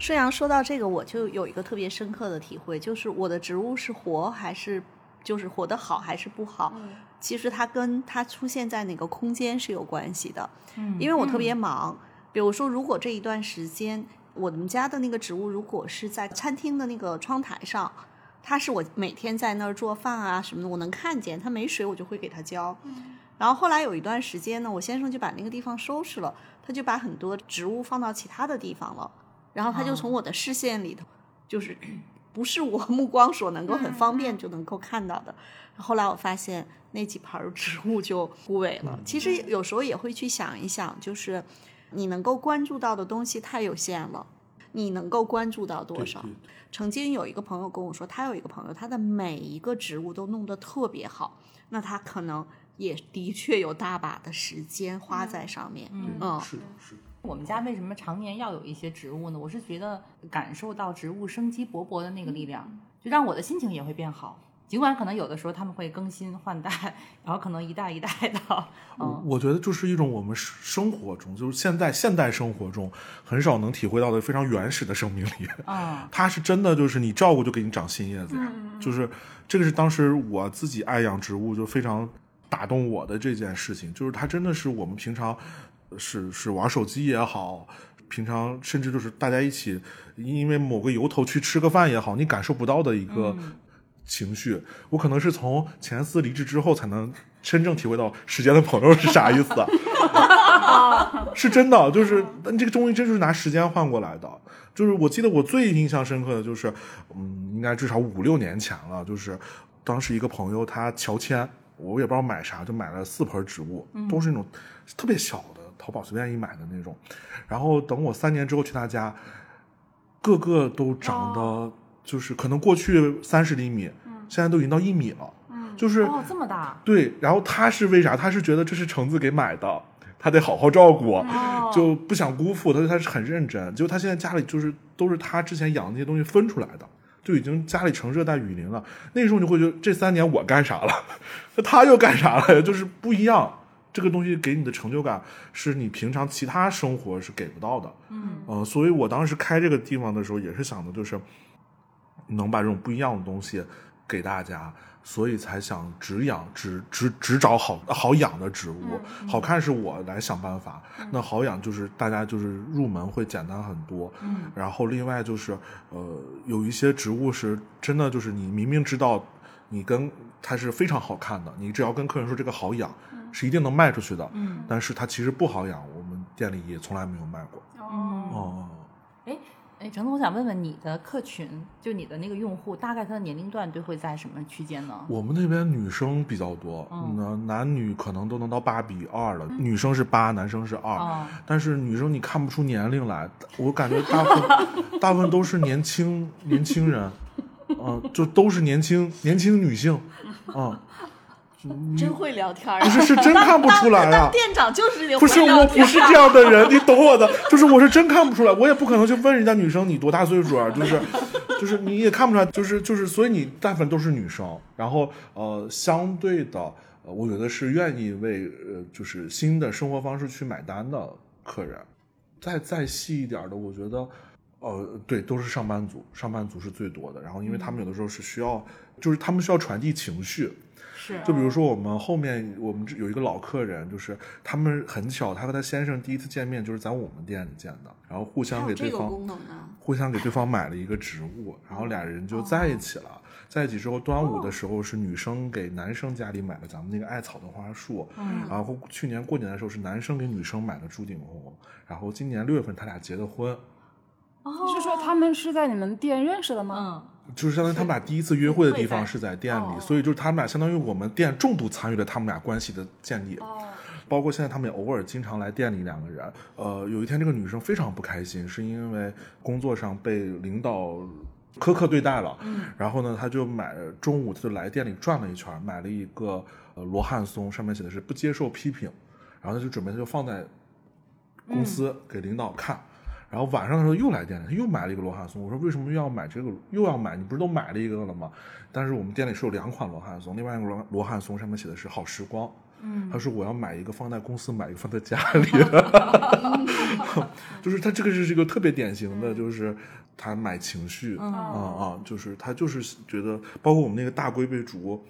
顺阳说到这个，我就有一个特别深刻的体会，就是我的植物是活还是就是活得好还是不好，其实它跟它出现在哪个空间是有关系的。嗯，因为我特别忙，比如说如果这一段时间我们家的那个植物如果是在餐厅的那个窗台上，它是我每天在那儿做饭啊什么的，我能看见它没水，我就会给它浇。然后后来有一段时间呢，我先生就把那个地方收拾了，他就把很多植物放到其他的地方了。然后他就从我的视线里头，就是不是我 目光所能够很方便就能够看到的。后来我发现那几盆植物就枯萎了。其实有时候也会去想一想，就是你能够关注到的东西太有限了，你能够关注到多少？曾经有一个朋友跟我说，他有一个朋友，他的每一个植物都弄得特别好，那他可能也的确有大把的时间花在上面。嗯，是的，是的。我们家为什么常年要有一些植物呢？我是觉得感受到植物生机勃勃的那个力量，就让我的心情也会变好。尽管可能有的时候他们会更新换代，然后可能一代一代的，嗯，我觉得就是一种我们生生活中，就是现在现代生活中很少能体会到的非常原始的生命力。嗯，它是真的，就是你照顾就给你长新叶子呀，就是这个是当时我自己爱养植物就非常打动我的这件事情，就是它真的是我们平常是是玩手机也好，平常甚至就是大家一起因为某个由头去吃个饭也好，你感受不到的一个情绪。我可能是从前司离职之后才能真正体会到时间的朋友是啥意思。是真的，就是但这个东西真就是拿时间换过来的。就是我记得我最印象深刻的就是，嗯，应该至少五六年前了。就是当时一个朋友他乔迁，我也不知道买啥，就买了四盆植物，都是那种特别小的，淘宝随便一买的那种。然后等我三年之后去他家，个个都长得就是可能过去三十厘米，现在都已经到一米了。就是哦，这么大，对，然后他是为啥？他是觉得这是橙子给买的，他得好好照顾，哦就不想辜负。他说他是很认真，结果他现在家里就是都是他之前养的那些东西分出来的，就已经家里成热带雨林了。那时候你会觉得这三年我干啥了？那他又干啥了？就是不一样。这个东西给你的成就感是你平常其他生活是给不到的。嗯呃，所以我当时开这个地方的时候，也是想的就是能把这种不一样的东西给大家，所以才想只养只只只找好好养的植物，好看是我来想办法。那好养就是大家就是入门会简单很多。嗯然后另外就是呃，有一些植物是真的就是你明明知道你跟它是非常好看的，你只要跟客人说这个好养，是一定能卖出去的。嗯但是它其实不好养，我们店里也从来没有卖过。嗯，哦，哎哎，程总，我想问问你的客群，就你的那个用户，大概他的年龄段都会在什么区间呢？我们那边女生比较多，嗯男女可能都能到八比二了，女生是八，男生是二。哦但是女生你看不出年龄来，我感觉大部分大部分都是年轻年轻人，嗯、就都是年轻年轻女性，嗯、真会聊天儿啊！不是是真看不出来啊。店长就是不是，我不是这样的人，你懂我的，就是我是真看不出来，我也不可能去问人家女生你多大岁数啊，就是，就是你也看不出来，就是就是，所以你大部分都是女生，然后呃，相对的，呃，我觉得是愿意为呃就是新的生活方式去买单的客人，再再细一点的，我觉得。呃，对，都是上班族，上班族是最多的。然后，因为他们有的时候是需要，就是他们需要传递情绪，是就比如说我们后面我们这有一个老客人，就是他们很巧，他和他先生第一次见面就是在我们店里见的，然后互相给对方？互相给对方买了一个植物，然后俩人就在一起了。在一起之后，端午的时候是女生给男生家里买了咱们那个艾草的花束，嗯然后去年过年的时候是男生给女生买了朱顶红，然后今年六月份他俩结的婚，你是说他们是在你们店认识的吗？嗯就是相当于他们俩第一次约会的地方是在店里，哦所以就是他们俩相当于我们店重度参与了他们俩关系的建立。哦，包括现在他们也偶尔经常来店里两个人。呃，有一天这个女生非常不开心，是因为工作上被领导苛刻对待了。嗯，然后呢，她就买中午她就来店里转了一圈，买了一个呃罗汉松，上面写的是不接受批评，然后她就准备她就放在公司给领导看。然后晚上的时候又来店里，他又买了一个罗汉松。我说为什么又要买这个？又要买？你不是都买了一个了吗？但是我们店里是有两款罗汉松，另外一个罗罗汉松上面写的是好时光。嗯他说我要买一个放在公司，买一个放在家里，就是他这个是一个特别典型的，就是他买情绪，嗯啊啊，就是他就是觉得，包括我们那个大龟背竹，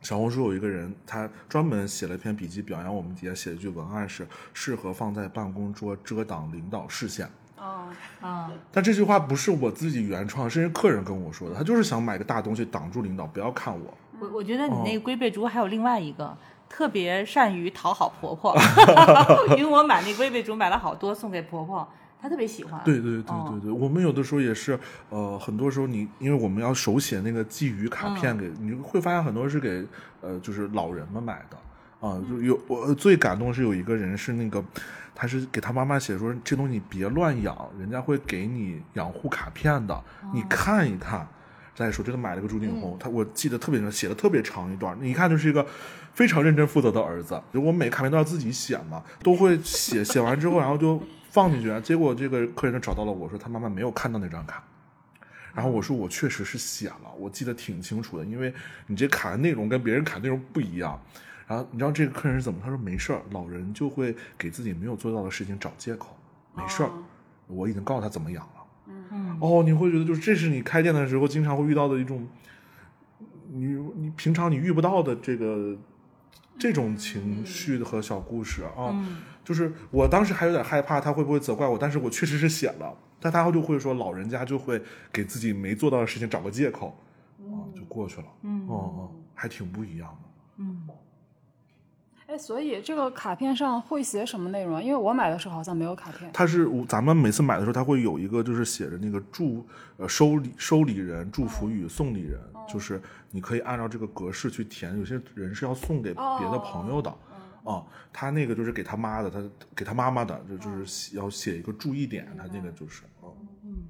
小红书有一个人，他专门写了一篇笔记，表扬我们底下写了一句文案是适合放在办公桌遮挡领导视线。哦，啊但这句话不是我自己原创，是人客人跟我说的，他就是想买个大东西挡住领导，不要看我。我我觉得你哦那个龟背竹还有另外一个。特别善于讨好婆婆，因为我买那龟背竹买了好多送给婆婆，她特别喜欢。对对对哦对对，我们有的时候也是，呃，很多时候你因为我们要手写那个寄语卡片给，你会发现很多是给呃就是老人们买的啊、就有我最感动的是有一个人是那个，他是给他妈妈写说这东西你别乱养，人家会给你养护卡片的，你看一看。再说这个买了个朱顶红，他我记得特别写的特别长一段，你一看就是一个非常认真负责的儿子。就我每卡片都要自己写嘛，都会写，写完之后然后就放进去。结果这个客人就找到了我说他妈妈没有看到那张卡，然后我说我确实是写了，我记得挺清楚的，因为你这卡的内容跟别人卡的内容不一样。然后你知道这个客人是怎么？他说没事儿，老人就会给自己没有做到的事情找借口，没事儿，我已经告诉他怎么养了。嗯哦，你会觉得就是这是你开店的时候经常会遇到的一种，你你平常你遇不到的这个这种情绪和小故事啊。嗯就是我当时还有点害怕他会不会责怪我，但是我确实是写了，但他就会说老人家就会给自己没做到的事情找个借口，啊，就过去了。嗯哦哦，还挺不一样的。嗯，哎，所以这个卡片上会写什么内容啊？因为我买的时候好像没有卡片。它是咱们每次买的时候，它会有一个就是写着那个祝呃收礼收礼人、祝福语、送礼人，就是你可以按照这个格式去填。有些人是要送给别的朋友的，啊，他那个就是给他妈的，他给他妈妈的，就就是要写一个注意点，他那个就是，嗯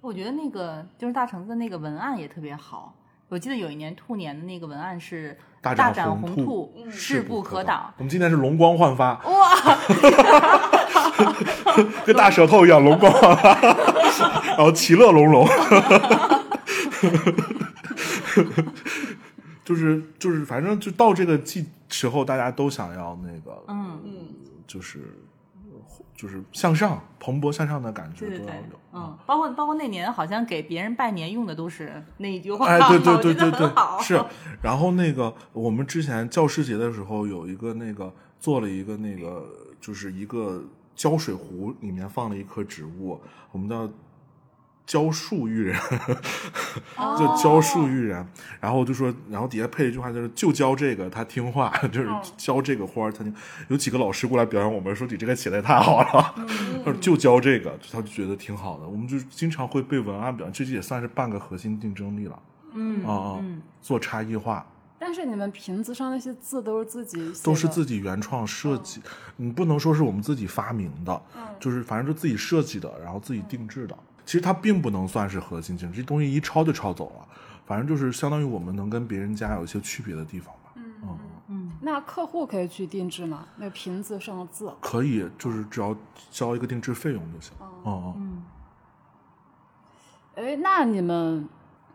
我觉得那个就是大橙子那个文案也特别好。我记得有一年兔年的那个文案是大展展宏兔兔，势不可挡。我们今年是容光焕发，哇，跟大舌头一样容光焕发，然后其乐融融。就是就是，反正就到这个季时候，大家都想要那个，嗯嗯，就是就是向上、蓬勃向上的感觉对对对都要有。，嗯，包括包括那年好像给别人拜年用的都是那一句话，哎，对对对对对，是。然后那个我们之前教师节的时候，有一个那个做了一个那个，就是一个浇水壶，里面放了一棵植物，我们叫浇树育人，就教树育人。然后就说，然后底下配一句话，就是就教这个他听话，就是教这个花儿他听。有几个老师过来表扬我们，说你这个写的也太好了，他说就教这个，他就觉得挺好的。我们就经常会被文案表扬，这也算是半个核心竞争力了。嗯啊啊，嗯。做差异化。但是你们瓶子上那些字都是自己都是自己原创设计，你不能说是我们自己发明的，就是反正就自己设计的，然后自己定制的。其实它并不能算是核心竞争，这东西一抄就抄走了，反正就是相当于我们能跟别人家有一些区别的地方吧。嗯，嗯嗯那客户可以去定制吗？那个瓶子上的字，可以，就是只要交一个定制费用就行。嗯嗯，嗯哎，那你们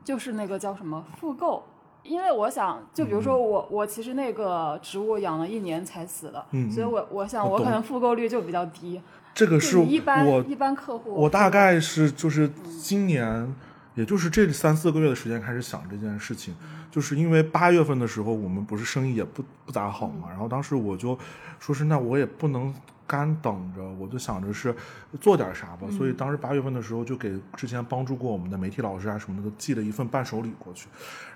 就是那个叫什么复购？因为我想，就比如说我，我其实那个植物养了一年才死的，嗯所以我我想我可能复购率就比较低。这个是一般我一般客户，我大概是就是今年，也就是这三四个月的时间开始想这件事情，就是因为八月份的时候我们不是生意也不不咋好嘛，然后当时我就说是那我也不能干等着，我就想着是做点啥吧，所以当时八月份的时候就给之前帮助过我们的媒体老师啊什么的都寄了一份伴手礼过去，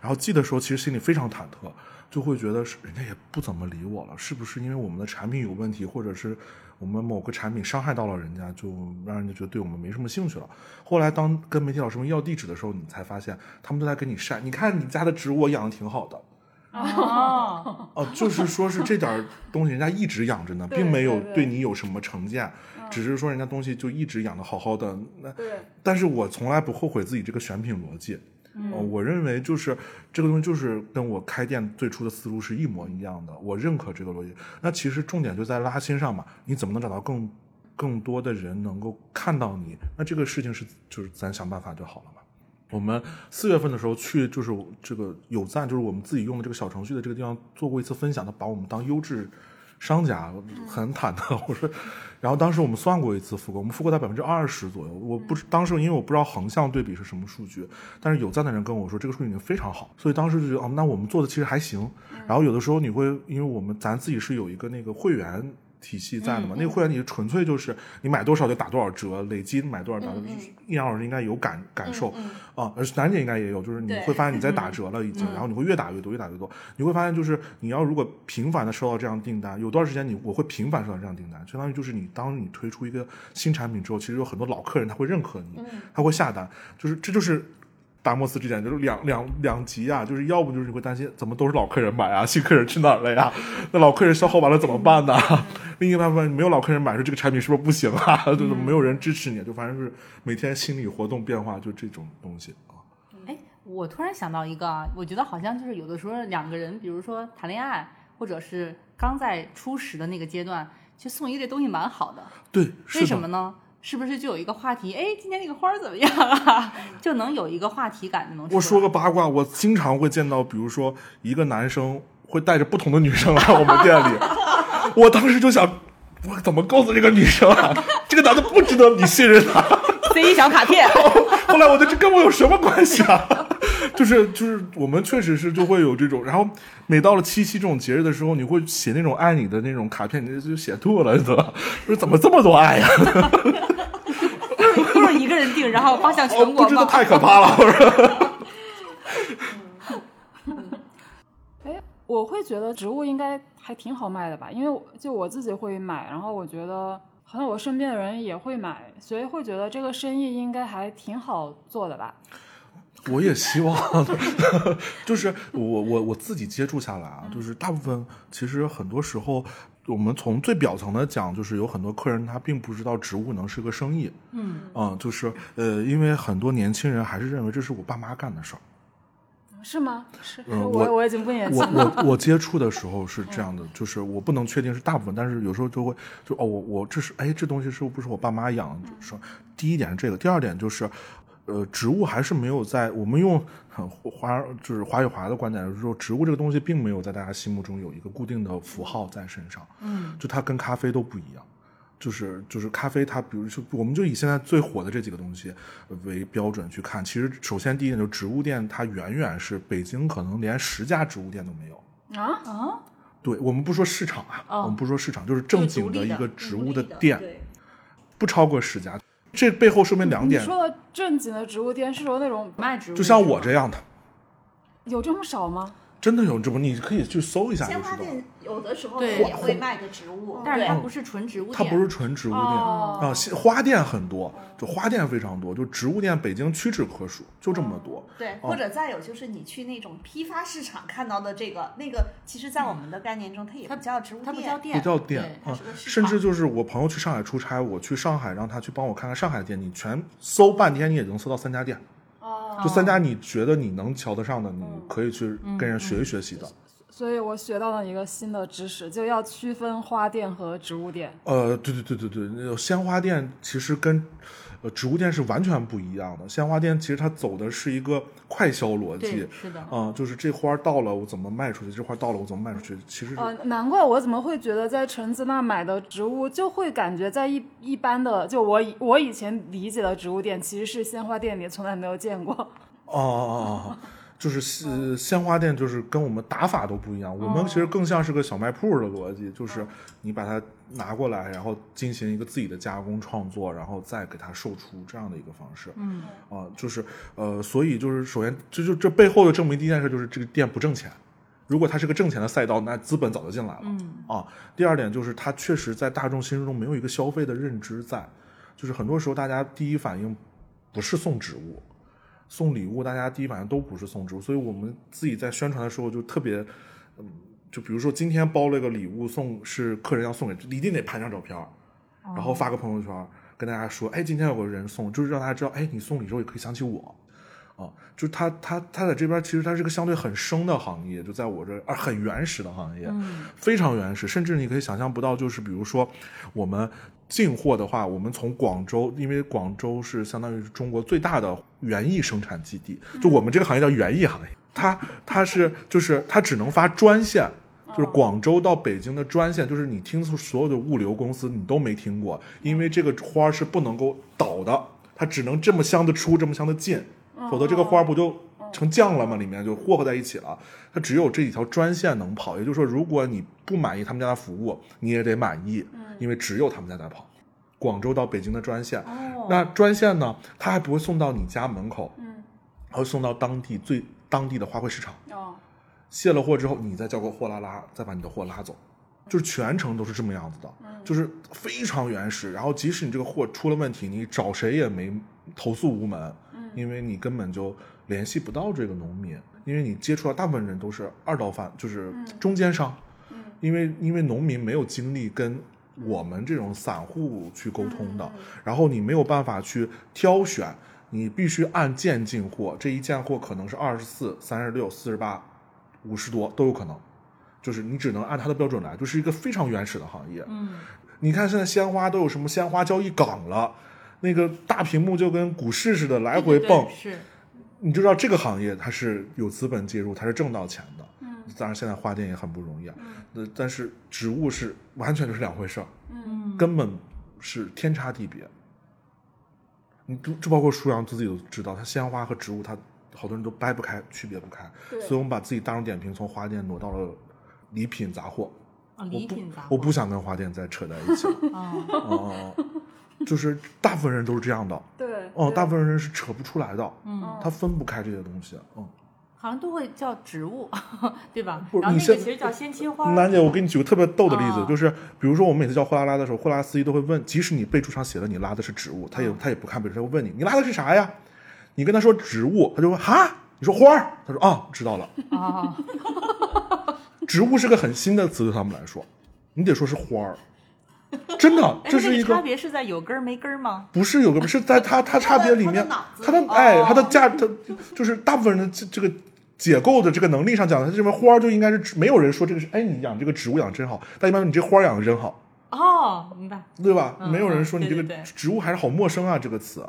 然后寄的时候其实心里非常忐忑，就会觉得是人家也不怎么理我了，是不是因为我们的产品有问题，或者是我们某个产品伤害到了人家，就让人家觉得对我们没什么兴趣了。后来当跟媒体老师们要地址的时候，你才发现他们都在给你晒，你看你家的植物我养的挺好的。哦，哦，就是说是这点儿东西，人家一直养着呢，并没有对你有什么成见，只是说人家东西就一直养的好好的。那，但是我从来不后悔自己这个选品逻辑。嗯我认为就是这个东西就是跟我开店最初的思路是一模一样的，我认可这个逻辑。那其实重点就在拉新上嘛，你怎么能找到更更多的人能够看到你？那这个事情是就是咱想办法就好了嘛。我们四月份的时候去，就是这个有赞，就是我们自己用的这个小程序的这个地方做过一次分享，他把我们当优质商家，很忐忑。我说，然后当时我们算过一次复购，我们复购在百分之二十左右。我不知当时因为我不知道横向对比是什么数据，但是有赞的人跟我说这个数据已经非常好，所以当时就觉得哦，那我们做的其实还行。然后有的时候你会，因为我们咱自己是有一个那个会员。体系在的嘛，那个会员你纯粹就是你买多少就打多少折，累积买多少打多少，易阳老师应该有感感受啊，而楠姐应该也有，就是你会发现你在打折了已经，然后你会越打越多，越打越多，你会发现就是你要如果频繁的收到这样订单，有段时间你我会频繁收到这样订单，相当于就是你当你推出一个新产品之后，其实有很多老客人他会认可你，他会下单，就是这就是。达摩斯之间就是两两两极啊，就是要不就是你会担心怎么都是老客人买啊，新客人去哪儿了呀？那老客人消耗完了怎么办呢？另一半分没有老客人买，说这个产品是不是不行啊？就是没有人支持你，就反正是每天心理活动变化，就这种东西啊。哎，我突然想到一个啊，我觉得好像就是有的时候两个人，比如说谈恋爱，或者是刚在初识的那个阶段，其实送一类东西蛮好的。对，为什么呢？是不是就有一个话题？哎，今天那个花儿怎么样啊？就能有一个话题感，就能出我说个八卦，我经常会见到，比如说一个男生会带着不同的女生来我们店里，我当时就想，我怎么告诉这个女生啊？这个男的不值得你信任他。塞一小卡片，后来我觉得这跟我有什么关系啊？就是就是我们确实是就会有这种，然后每到了七夕这种节日的时候，你会写那种爱你的那种卡片，你就写吐了，你知道吧？说怎么这么多爱呀、都然后发向哦全，国不知道吗？太可怕了，我说。哎，我会觉得植物应该还挺好卖的吧，因为就我自己会买，然后我觉得好像我身边的人也会买，所以会觉得这个生意应该还挺好做的吧。我也希望，就是我我我自己接触下来啊，就是大部分其实很多时候，我们从最表层的讲，就是有很多客人他并不知道植物能是个生意，嗯，嗯，就是呃，因为很多年轻人还是认为这是我爸妈干的事儿。是吗？是，嗯我我我已经不年轻我了。我我接触的时候是这样的，就是我不能确定是大部分，但是有时候就会就哦，我我这是哎，这东西是不是我爸妈养的？是第一点是这个，第二点就是，呃，植物还是没有在我们用很华就是华语华的观点，就是说植物这个东西并没有在大家心目中有一个固定的符号在身上，嗯，就它跟咖啡都不一样。就是就是咖啡，它比如说，我们就以现在最火的这几个东西为标准去看。其实，首先第一点就是植物店，它远远是北京可能连十家植物店都没有。啊，啊，对我们不说市场啊，哦我们不说市场，就是正经的一个植物的店，对不超过十家。这背后说明两点，你说的正经的植物店是说那种卖植物就像我这样的，有这么少吗？真的有这么，你可以去搜一下就知道。鲜花店有的时候对。也会卖个植物，但是它不是纯植物店，它不是纯植物店哦。啊，鲜花店很多，就花店非常多，就植物店北京屈指可数，就这么多。对，哦。或者再有就是你去那种批发市场看到的这个那个，其实，在我们的概念中，它也不叫植物它不叫店，不叫店啊甚至就是我朋友去上海出差，我去上海让他去帮我看看上海的店，你全搜半天，你也能搜到三家店。哦，就三家你觉得你能瞧得上的，你嗯可以去跟人学一学习的。所以我学到了一个新的知识，就要区分花店和植物店。呃，对对对对对，鲜花店其实跟呃植物店是完全不一样的。鲜花店其实它走的是一个快销逻辑，，是的，嗯、就是这花儿到了我怎么卖出去，这花儿到了我怎么卖出去，其实是、呃，难怪我怎么会觉得在橙子那买的植物，就会感觉在一一般的，就我以我以前理解的植物店，其实是鲜花店里从来没有见过。哦哦哦哦，就是鲜鲜花店就是跟我们打法都不一样，我们其实更像是个小卖铺的逻辑，就是你把它拿过来，然后进行一个自己的加工创作，然后再给它售出这样的一个方式。嗯，啊，就是呃，所以就是首先，这就这背后的证明，第一件事就是这个店不挣钱。如果它是个挣钱的赛道，那资本早就进来了。嗯啊，第二点就是它确实在大众心中没有一个消费的认知在，就是很多时候大家第一反应不是送植物，送礼物，大家第一反应都不是送植物，所以我们自己在宣传的时候就特别，嗯，就比如说今天包了个礼物送，是客人要送给，一定得拍张照片儿，然后发个朋友圈，跟大家说，哎，今天有个人送，就是让大家知道，哎，你送礼之后也可以想起我。啊，就是他他他在这边其实他是个相对很生的行业，就在我这儿啊很原始的行业，嗯非常原始，甚至你可以想象不到，就是比如说我们进货的话，我们从广州，因为广州是相当于是中国最大的园艺生产基地，就我们这个行业叫园艺行业，它它是就是它只能发专线。就是广州到北京的专线，就是你听所有的物流公司，你都没听过，因为这个花是不能够倒的，它只能这么香的出，这么香的进，否则这个花不就成酱了吗？里面就和合在一起了。它只有这几条专线能跑，也就是说，如果你不满意他们家的服务，你也得满意，因为只有他们家在跑。广州到北京的专线，哦，那专线呢，它还不会送到你家门口，嗯，它会送到当地最当地的花卉市场。哦，卸了货之后，你再叫个货拉拉，再把你的货拉走，就是全程都是这么样子的，就是非常原始。然后即使你这个货出了问题，你找谁也没投诉无门，因为你根本就联系不到这个农民，因为你接触到大部分人都是二道贩，就是中间商，因为因为农民没有精力跟。我们这种散户去沟通的，然后你没有办法去挑选，你必须按件进货，这一件货可能是二十四、三十六、四十八，五十多都有可能，就是你只能按它的标准来，就是一个非常原始的行业。嗯，你看现在鲜花都有什么鲜花交易港了，那个大屏幕就跟股市似的来回蹦，对是你就知道这个行业它是有资本介入，它是挣到钱的。嗯，当然现在花店也很不容易啊。嗯，但是植物是完全就是两回事儿，嗯根本是天差地别。你都就包括舒阳自己都知道，它鲜花和植物，它好多人都掰不开，区别不开。对所以我们把自己大众点评从花店挪到了礼品杂货。啊，礼品杂货我不想跟花店再扯在一起了。啊，哦哦哦，就是大部分人都是这样的。对，哦，对大部分人是扯不出来的。嗯，他分不开这些东西。嗯。好像都会叫植物，对吧？然后那个其实叫鲜切花。楠姐，我给你举个特别逗的例子，啊就是比如说我们每次叫货拉拉的时候，货拉司机都会问，即使你备注上写了你拉的是植物，他也、他也不看备注，他会问你你拉的是啥呀？你跟他说植物，他就问哈，你说花儿，他说啊知道了，啊，植物是个很新的词对他们来说，你得说是花儿，真的，哎这是一个差别是在有根儿没根儿吗？不是有个是在它它差别里面它的哎，哦它的价，它就是大部分人的这这个解构的这个能力上讲，它这边花儿就应该是没有人说这个是，哎，你养这个植物养得真好，但一般你这花儿养的真好，哦，明白。对吧？嗯没有人说你这个植物还是好陌生啊，这个词。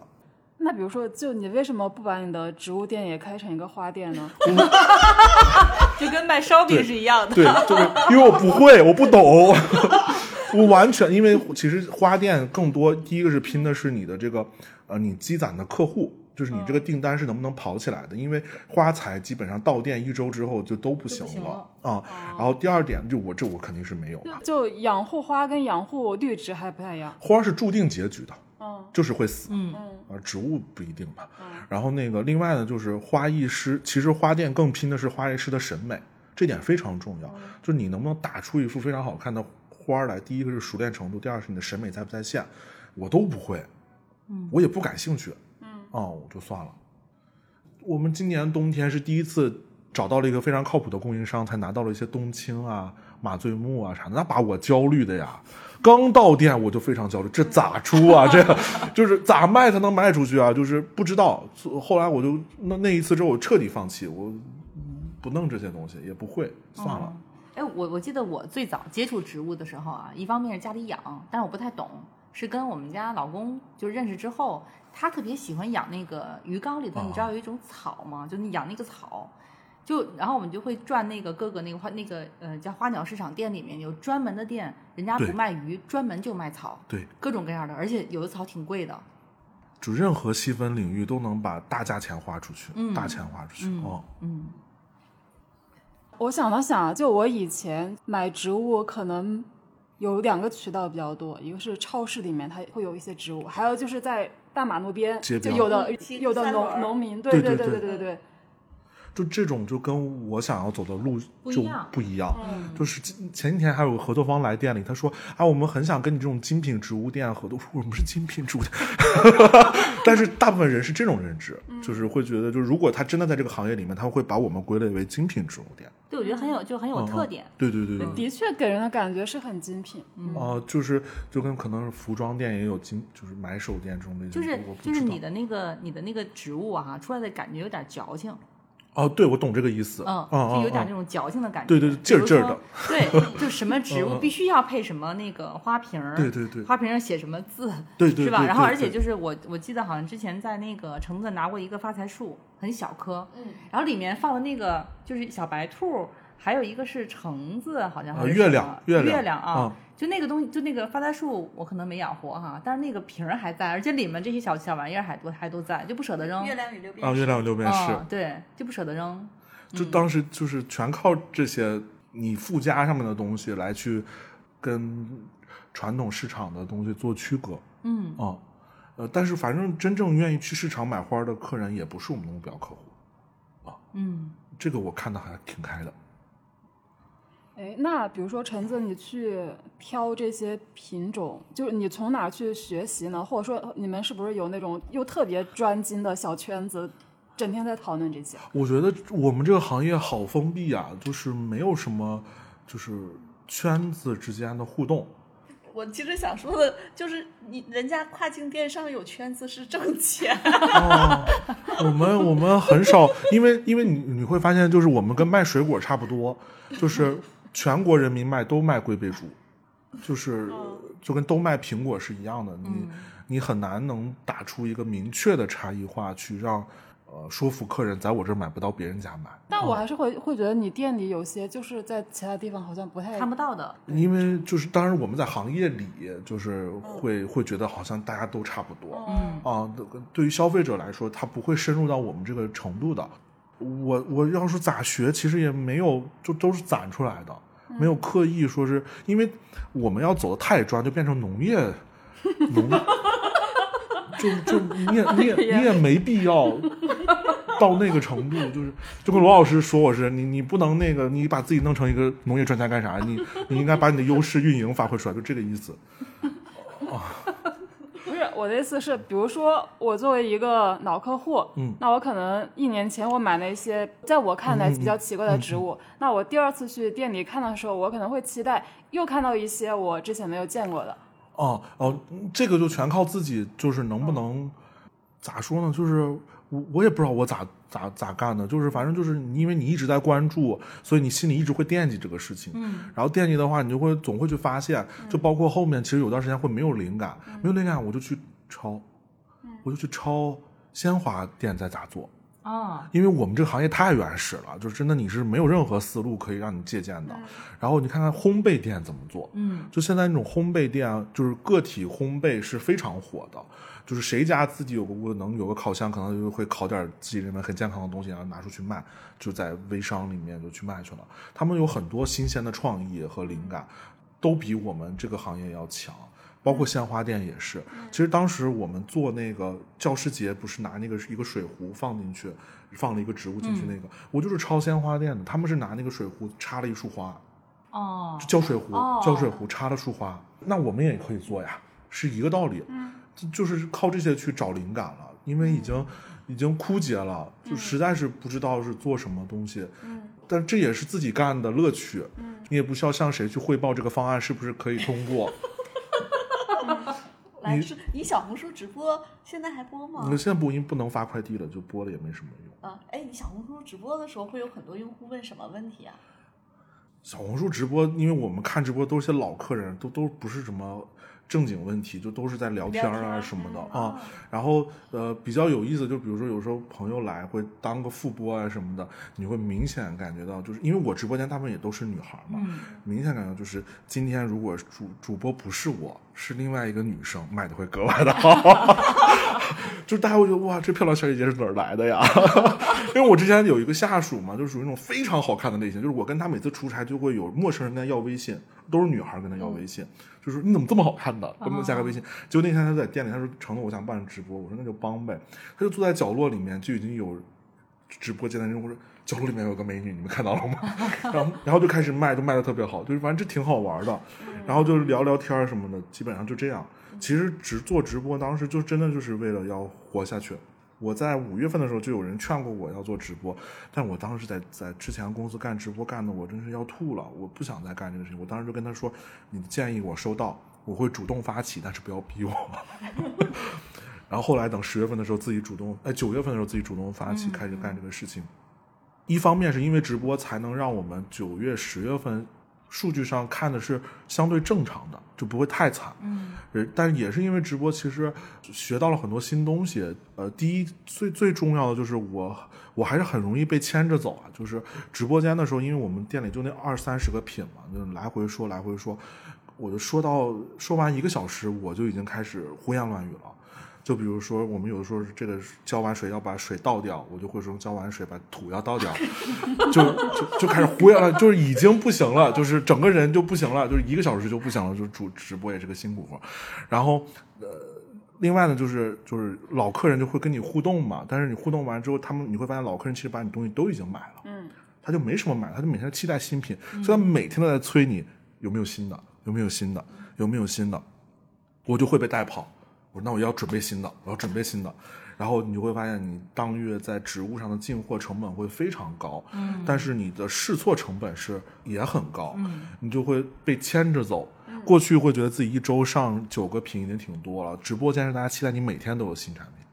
那比如说，就你为什么不把你的植物店也开成一个花店呢？就跟卖烧饼是一样的。对，就是因为我不会，我不懂，我完全因为其实花店更多，第一个是拼的是你的这个呃你积攒的客户。就是你这个订单是能不能跑起来的？因为花材基本上到店一周之后就都不行了了啊。然后第二点，就我这我肯定是没有的，就养护花跟养护绿植还不太一样。花是注定结局的，嗯就是会死。嗯啊，植物不一定吧。然后那个另外呢，就是花艺师，其实花店更拼的是花艺师的审美，这点非常重要。就是你能不能打出一幅非常好看的花儿来，第一个是熟练程度，第二是你的审美在不在线，我都不会，嗯我也不感兴趣，嗯啊、我就算了。我们今年冬天是第一次找到了一个非常靠谱的供应商，才拿到了一些冬青啊、马醉木啊啥的，那把我焦虑的呀。刚到店我就非常焦虑，这咋出啊？这就是咋卖才能卖出去啊？就是不知道。后来我就那那一次之后，我彻底放弃，我不弄这些东西，也不会，算了。哎，我我记得我最早接触植物的时候啊，一方面是家里养，但是我不太懂，是跟我们家老公就认识之后，他特别喜欢养那个鱼缸里头，你知道有一种草吗？就你养那个草，就然后我们就会转那个各个那个花那个呃叫花鸟市场店里面有专门的店，人家不卖鱼，专门就卖草，对，各种各样的，而且有的草挺贵的。就任何细分领域都能把大价钱花出去，嗯大钱花出去。嗯哦，嗯我想了想，就我以前买植物可能有两个渠道比较多，一个是超市里面它会有一些植物，还有就是在大马路边，就有的有的农农民，对对对对对对。就这种就跟我想要走的路就不一样，就是前几天还有个合作方来店里，他说啊，我们很想跟你这种精品植物店合作，我们是精品植物店，但是大部分人是这种认知，就是会觉得，就是如果他真的在这个行业里面，他会把我们归类为精品植物店，对，我觉得很有就很有嗯特点。对对对对。的确给人的感觉是很精品。哦、就是就跟可能是服装店也有精，就是买手店这种类型，就是就是你的那个你的那个植物啊，出来的感觉有点矫情，哦，对我懂这个意思，嗯，就有点那种矫情的感觉。对对对劲儿劲儿的。对，就什么植物必须要配什么那个花瓶儿，对对对花瓶上写什么字，对对是吧？对对对然后而且就是我我记得好像之前在那个橙子拿过一个发财树，很小棵，嗯，然后里面放的那个就是小白兔，还有一个是橙子，好像还是呃月亮什么月月亮啊。嗯就那个东西，就那个发财树，我可能没养活哈，但是那个瓶儿还在，而且里面这些小小玩意儿还都还都在，就不舍得扔。月亮与六便士啊，士月亮与六便士，嗯，对，就不舍得扔。就当时就是全靠这些你附加上面的东西来去跟传统市场的东西做区隔嗯啊。呃，但是反正真正愿意去市场买花的客人也不是我们的目标客户啊，嗯，这个我看的还挺开的。哎，那比如说橙子，你去挑这些品种，就是你从哪儿去学习呢？或者说你们是不是有那种又特别专精的小圈子，整天在讨论这些？我觉得我们这个行业好封闭啊，就是没有什么就是圈子之间的互动。我其实想说的就是，你人家跨境电商有圈子是挣钱，哦，我们我们很少，因为因为你你会发现，就是我们跟卖水果差不多，就是全国人民卖都卖龟背竹，就是就跟都卖苹果是一样的。你你很难能打出一个明确的差异化，去让呃说服客人在我这儿买不到别人家买。但我还是会会觉得你店里有些就是在其他地方好像不太看不到的，因为就是当然我们在行业里就是会会觉得好像大家都差不多，嗯啊，对对于消费者来说，他不会深入到我们这个程度的。我我要是咋学，其实也没有，就都是攒出来的，没有刻意说是因为我们要走的太专，就变成农业农，就就你也你也 你也没必要到那个程度，就是就跟罗老师说我是你你不能那个你把自己弄成一个农业专家干啥？你你应该把你的优势运营发挥出来，就这个意思。不是我的意思是，比如说我作为一个老客户，嗯那我可能一年前我买了一些在我看来比较奇怪的植物，那我第二次去店里看的时候，我可能会期待又看到一些我之前没有见过的。哦哦，嗯这个就全靠自己，就是能不能咋说呢？就是我我也不知道我咋咋咋干的，就是反正就是你因为你一直在关注，所以你心里一直会惦记这个事情。嗯，然后惦记的话，你就会总会去发现，就包括后面其实有段时间会没有灵感，没有灵感我就去抄，我就去抄鲜花店在咋做。啊，因为我们这个行业太原始了，就是真的你是没有任何思路可以让你借鉴的。然后你看看烘焙店怎么做，嗯，就现在那种烘焙店，就是个体烘焙是非常火的，就是谁家自己有个屋子能有个烤箱，可能就会烤点自己认为很健康的东西，然后拿出去卖，就在微商里面就去卖去了。他们有很多新鲜的创意和灵感，都比我们这个行业要强。包括鲜花店也是，其实当时我们做那个教师节，不是拿那个一个水壶放进去，放了一个植物进去那个，我就是抄鲜花店的，他们是拿那个水壶插了一束花，哦，浇水壶，哦浇水壶插了束花，那我们也可以做呀，是一个道理。嗯，就是靠这些去找灵感了，因为已经已经枯竭了，就实在是不知道是做什么东西。嗯，但这也是自己干的乐趣。嗯，你也不需要向谁去汇报这个方案是不是可以通过。来是你小红书直播现在还播吗你？现在播音不能发快递了，就播了也没什么用。啊，哎，你小红书直播的时候会有很多用户问什么问题啊？小红书直播，因为我们看直播都是些老客人，都都不是什么正经问题，就都是在聊天啊什么的嗯啊。然后呃，比较有意思，就比如说有时候朋友来会当个副播啊什么的，你会明显感觉到，就是因为我直播间大部分也都是女孩嘛，嗯明显感觉就是今天如果主主播不是我，是另外一个女生，卖的会格外的好。就是大家会觉得哇，这漂亮小姐姐是哪儿来的呀？因为我之前有一个下属嘛，就属于那种非常好看的类型，就是我跟她每次出差就会有陌生人跟她要微信，都是女孩跟他要微信，就说你怎么这么好看的，跟我加个微信。结果那天他在店里，他说承诺我想办直播，我说那就帮呗。他就坐在角落里面，就已经有直播间的人，我说角落里面有个美女，你们看到了吗？然后然后就开始卖，就卖的特别好，就是反正这挺好玩的。然后就聊聊天儿什么的，基本上就这样。其实直做直播当时就真的就是为了要活下去。我在五月份的时候就有人劝过我要做直播，但我当时在在之前公司干直播干的我真是要吐了，我不想再干这个事情。我当时就跟他说：“你的建议我收到，我会主动发起，但是不要逼我。”然后后来等十月份的时候自己主动，哎，九月份的时候自己主动发起开始干这个事情。一方面是因为直播才能让我们九月、十月份数据上看的是相对正常的，就不会太惨。嗯呃，但也是因为直播，其实学到了很多新东西。呃，第一最最重要的就是我我还是很容易被牵着走啊。就是直播间的时候，因为我们店里就那二三十个品嘛，就来回说来回说，我就说到说完一个小时，我就已经开始胡言乱语了。就比如说，我们有的时候这个浇完水要把水倒掉，我就会说浇完水把土要倒掉，就就就开始胡言乱，就是已经不行了，就是整个人就不行了，就是一个小时就不行了，就是主直播也是个辛苦活。然后呃，另外呢，就是就是老客人就会跟你互动嘛，但是你互动完之后，他们你会发现老客人其实把你东西都已经买了，嗯，他就没什么买，他就每天期待新品，所以他每天都在催你有没有新的，有没有新的，有没有新的，我就会被带跑。那我要准备新的，我要准备新的，然后你就会发现你当月在植物上的进货成本会非常高，嗯但是你的试错成本是也很高，嗯你就会被牵着走。过去会觉得自己一周上九个品已经挺多了，直播间是大家期待你每天都有新产品，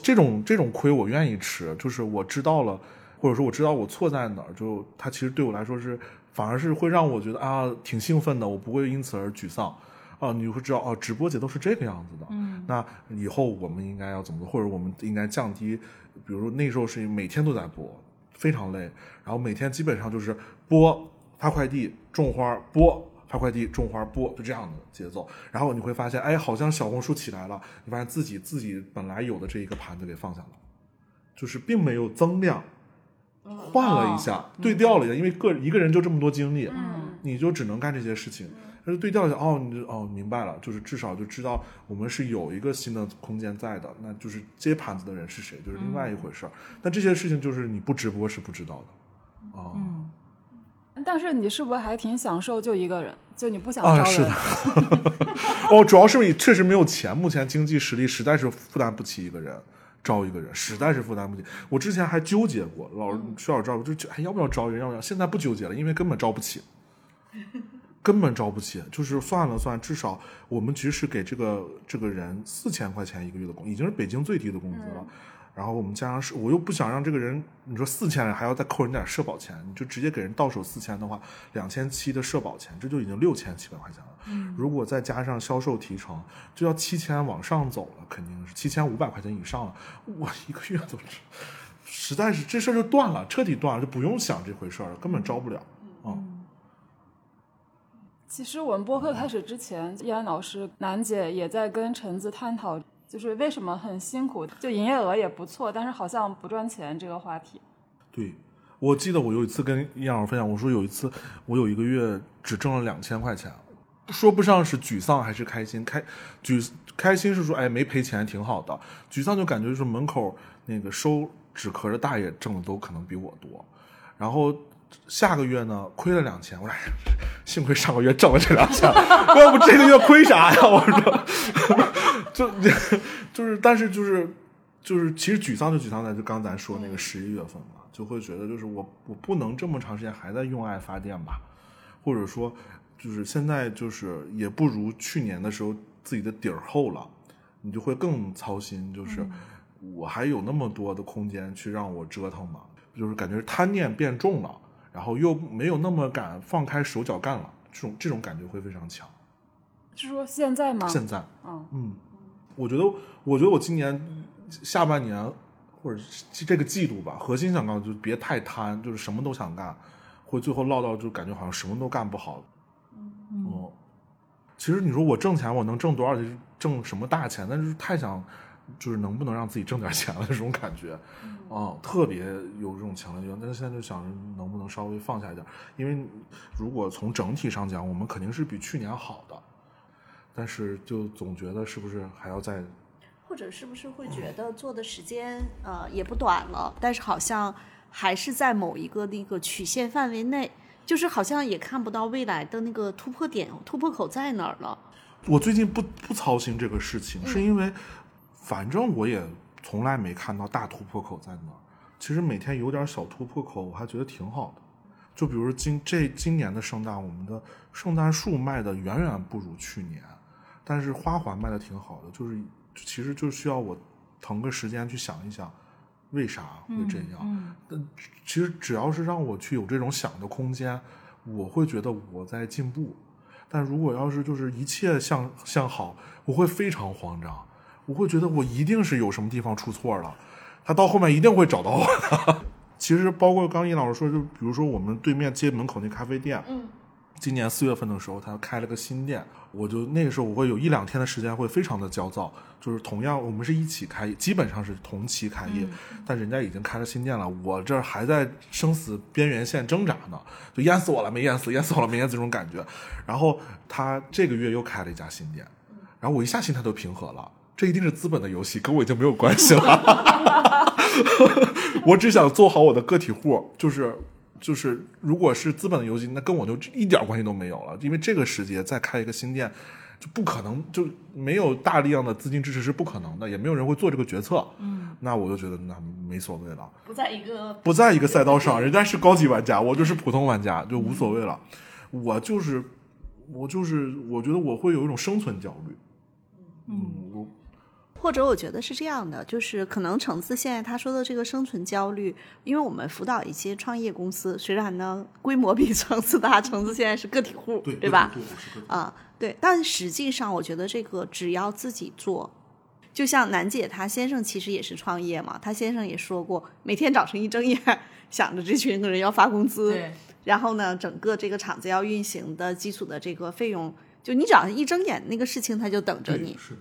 这种这种亏我愿意吃，就是我知道了，或者说我知道我错在哪儿，就它其实对我来说是反而是会让我觉得啊挺兴奋的，我不会因此而沮丧。哦，你会知道哦，直播节奏是这个样子的。嗯，那以后我们应该要怎么做，或者我们应该降低，比如说那时候是每天都在播，非常累，然后每天基本上就是播发快递、种花、播发快递、种花、播，就这样的节奏。然后你会发现，哎，好像小红书起来了，你发现自己自己本来有的这一个盘子给放下了，就是并没有增量。换了一下，对调了一下，因为个一个人就这么多精力，你就只能干这些事情。但是对调一下，哦，你就哦明白了，就是至少就知道我们是有一个新的空间在的，那就是接盘子的人是谁，就是另外一回事儿。但这些事情就是你不直播是不知道的，啊、但是你是不是还挺享受就一个人？就你不想啊，招是人的，哦，主要是你确实没有钱，目前经济实力实在是负担不起一个人招一个人，实在是负担不起。我之前还纠结过，老师需要招，我就觉得哎要不要招人，要不要？现在不纠结了，因为根本招不起，根本招不起。就是算了算，至少我们即使给这个这个人四千块钱一个月的工，已经是北京最低的工资了。然后我们加上是，我又不想让这个人，你说四千还要再扣人点社保钱，你就直接给人到手四千的话，两千七的社保钱，这就已经六千七百块钱了。如果再加上销售提成，就要七千往上走了，肯定是七千五百块钱以上了。我一个月都是，实在是这事儿就断了，彻底断了，就不用想这回事儿了，根本招不了。啊、其实我们播客开始之前，依然老师、楠姐也在跟橙子探讨，就是为什么很辛苦，就营业额也不错，但是好像不赚钱这个话题。对，我记得我有一次跟易老师分享，我说有一次我有一个月只挣了两千块钱，说不上是沮丧还是开心，开沮开心是说哎没赔钱挺好的，沮丧就感觉就是门口那个收纸壳的大爷挣的都可能比我多，然后。下个月呢，亏了两千，我说哎幸亏上个月挣了这两千，要不这个月亏啥呀？我说，就就是，但是就是就是，其实沮丧就沮丧在就刚咱说那个十一月份嘛，就会觉得就是我我不能这么长时间还在用爱发电吧，或者说就是现在就是也不如去年的时候自己的底儿厚了，你就会更操心，就是我还有那么多的空间去让我折腾嘛，就是感觉贪念变重了，然后又没有那么敢放开手脚干了，这种这种感觉会非常强。是说现在吗？现在，嗯嗯，我觉得，我觉得我今年下半年或者是这个季度吧，核心想干的就别太贪，就是什么都想干，会最后落到就感觉好像什么都干不好。嗯，其实你说我挣钱，我能挣多少钱？挣什么大钱？但是太想，就是能不能让自己挣点钱了 这种感觉，啊、特别有这种强烈欲望。但是现在就想着能不能稍微放下一点，因为如果从整体上讲，我们肯定是比去年好的，但是就总觉得是不是还要再或者是不是会觉得做的时间呃也不短了，但是好像还是在某一个那个曲线范围内，就是好像也看不到未来的那个突破点、突破口在哪儿了。我最近不不操心这个事情，是因为反正我也从来没看到大突破口在哪儿。其实每天有点小突破口，我还觉得挺好的。就比如今这今年的圣诞，我们的圣诞树卖的远远不如去年，但是花环卖的挺好的。就是其实就需要我腾个时间去想一想，为啥会这样。但其实只要是让我去有这种想的空间，我会觉得我在进步。但如果要是就是一切向向好，我会非常慌张，我会觉得我一定是有什么地方出错了，他到后面一定会找到我的。其实包括刚一老师说，就比如说我们对面街门口那咖啡店，嗯，今年四月份的时候，他开了个新店，我就那个时候我会有一两天的时间会非常的焦躁，就是同样我们是一起开业，基本上是同期开业，但人家已经开了新店了，我这儿还在生死边缘线挣扎呢，就淹死我了没淹死，淹死我了没淹死这种感觉。然后他这个月又开了一家新店，然后我一下心态都平和了，这一定是资本的游戏，跟我已经没有关系了。我只想做好我的个体户，就是就是，如果是资本的游戏，那跟我就一点关系都没有了。因为这个时节再开一个新店，就不可能，就没有大量的资金支持是不可能的，也没有人会做这个决策。嗯，那我就觉得那没所谓了，不在一个不在一个赛道上，人家是高级玩家，我就是普通玩家，就无所谓了。我就是我就是，我觉得我会有一种生存焦虑。嗯，我或者我觉得是这样的，就是可能橙子现在他说的这个生存焦虑，因为我们辅导一些创业公司，虽然呢规模比橙子大，橙子现在是个体户，对吧？对，我是个体啊，对，但实际上我觉得这个只要自己做，就像楠姐她先生其实也是创业嘛，她先生也说过，每天早晨一睁眼想着这群人要发工资，对，然后呢，整个这个厂子要运行的基础的这个费用，就你只要一睁眼，那个事情它就等着你。是的，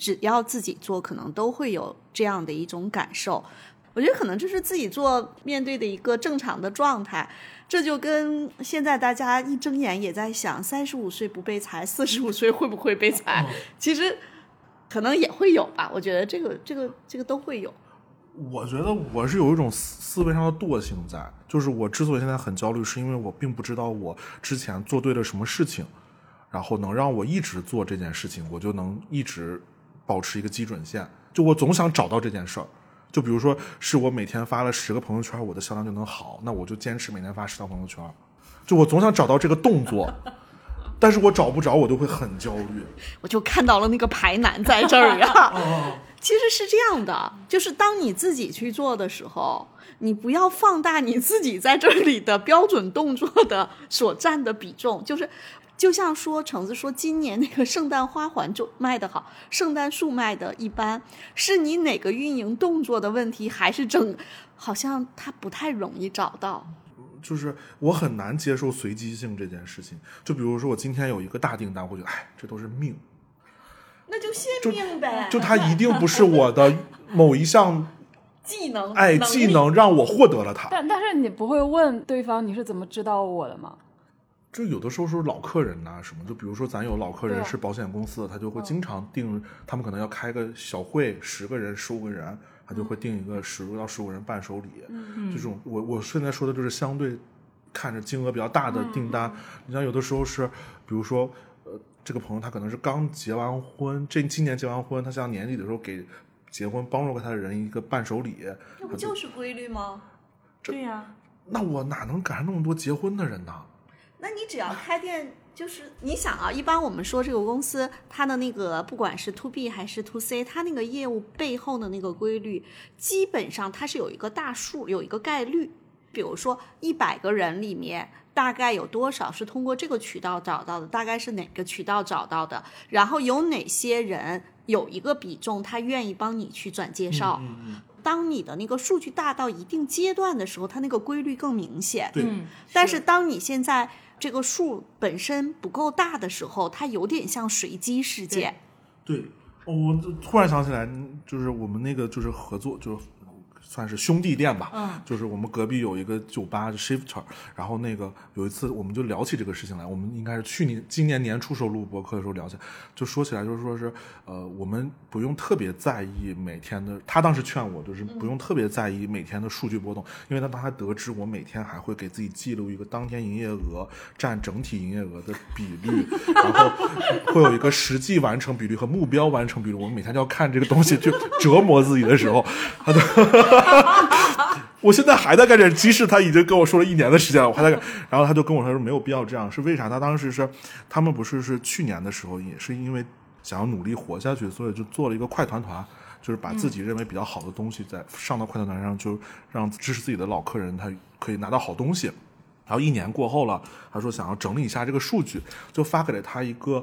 只要自己做，可能都会有这样的一种感受。我觉得可能这是自己做面对的一个正常的状态。这就跟现在大家一睁眼也在想，三十五岁不被裁，四十五岁会不会被裁？其实可能也会有吧。我觉得这个、这个、这个都会有。我觉得我是有一种思思维上的惰性在，就是我之所以现在很焦虑，是因为我并不知道我之前做对了什么事情，然后能让我一直做这件事情，我就能一直保持一个基准线。就我总想找到这件事儿，就比如说是我每天发了十个朋友圈，我的销量就能好，那我就坚持每天发十条朋友圈。就我总想找到这个动作，但是我找不着，我就会很焦虑。我就看到了那个排难在这儿啊。其实是这样的，就是当你自己去做的时候，你不要放大你自己在这里的标准动作的所占的比重。就是，就像说橙子说，今年那个圣诞花环就卖的好，圣诞树卖的一般，是你哪个运营动作的问题，还是整？好像它不太容易找到。就是我很难接受随机性这件事情。就比如说我今天有一个大订单，我觉得哎，这都是命，那就信命呗，就它一定不是我的 某一项技能，哎能技能让我获得了它。但但是你不会问对方你是怎么知道我的吗？就有的时候是老客人呐、什么，就比如说咱有老客人是保险公司的，他就会经常订，他们可能要开个小会，十个人、十五个人，他就会定一个十到十五人伴手礼。嗯，这种我我现在说的就是相对看着金额比较大的订单，你像有的时候是，比如说呃，这个朋友他可能是刚结完婚，这今年结完婚，他像年底的时候给结婚帮助过他的人一个伴手礼，那不就是规律吗？对呀、那我哪能赶上那么多结婚的人呢？那你只要开店，就是你想啊，一般我们说这个公司它的那个不管是 to B 还是 to C，它那个业务背后的那个规律，基本上它是有一个大数，有一个概率。比如说一百个人里面，大概有多少是通过这个渠道找到的？大概是哪个渠道找到的？然后有哪些人有一个比重，他愿意帮你去转介绍？当你的那个数据大到一定阶段的时候，它那个规律更明显。对，嗯，但是当你现在这个数本身不够大的时候，它有点像随机事件。对，我突然想起来，就是我们那个就是合作，就是算是兄弟店吧。嗯，就是我们隔壁有一个酒吧，就 Shifter。然后那个有一次我们就聊起这个事情来，我们应该是去年今年年初时候录播客的时候聊起来，就说起来就是说是呃，我们不用特别在意每天的。他当时劝我就是不用特别在意每天的数据波动，因为他当他得知我每天还会给自己记录一个当天营业额占整体营业额的比率，然后会有一个实际完成比率和目标完成比率，我们每天就要看这个东西就折磨自己的时候，他就。哈哈哈我现在还在干这，即使他已经跟我说了一年的时间了，我还在干。然后他就跟我说说没有必要这样，是为啥？他当时是他们不是是去年的时候，也是因为想要努力活下去，所以就做了一个快团团，就是把自己认为比较好的东西在上到快团团上，就让支持自己的老客人他可以拿到好东西。然后一年过后了，他说想要整理一下这个数据，就发给了他一个，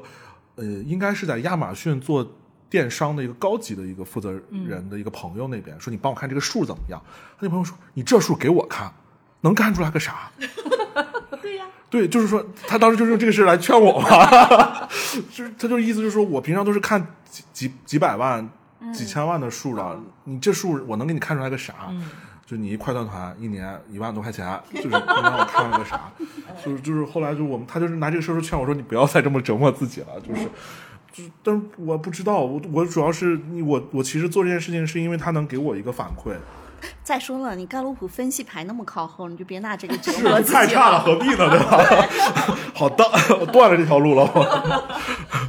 呃，应该是在亚马逊做电商的一个高级的一个负责人的一个朋友那边，说你帮我看这个数怎么样？他那朋友说你这数给我看，能看出来个啥？对呀、对，就是说他当时就用这个事来劝我嘛，就是他就是意思就是说我平常都是看几几几百万、几千万的数了，你这数我能给你看出来个啥？就你一快断团一年一万多块钱，就是能让我看了个啥？就是就是后来就我们他就是拿这个事儿劝我说你不要再这么折磨自己了，就是。就是，但是我不知道，我我主要是我我其实做这件事情是因为他能给我一个反馈，再说了，你盖洛普分析排那么靠后，你就别拿这个折是磨自己太差了，何必呢？对吧？好的，我断了这条路了。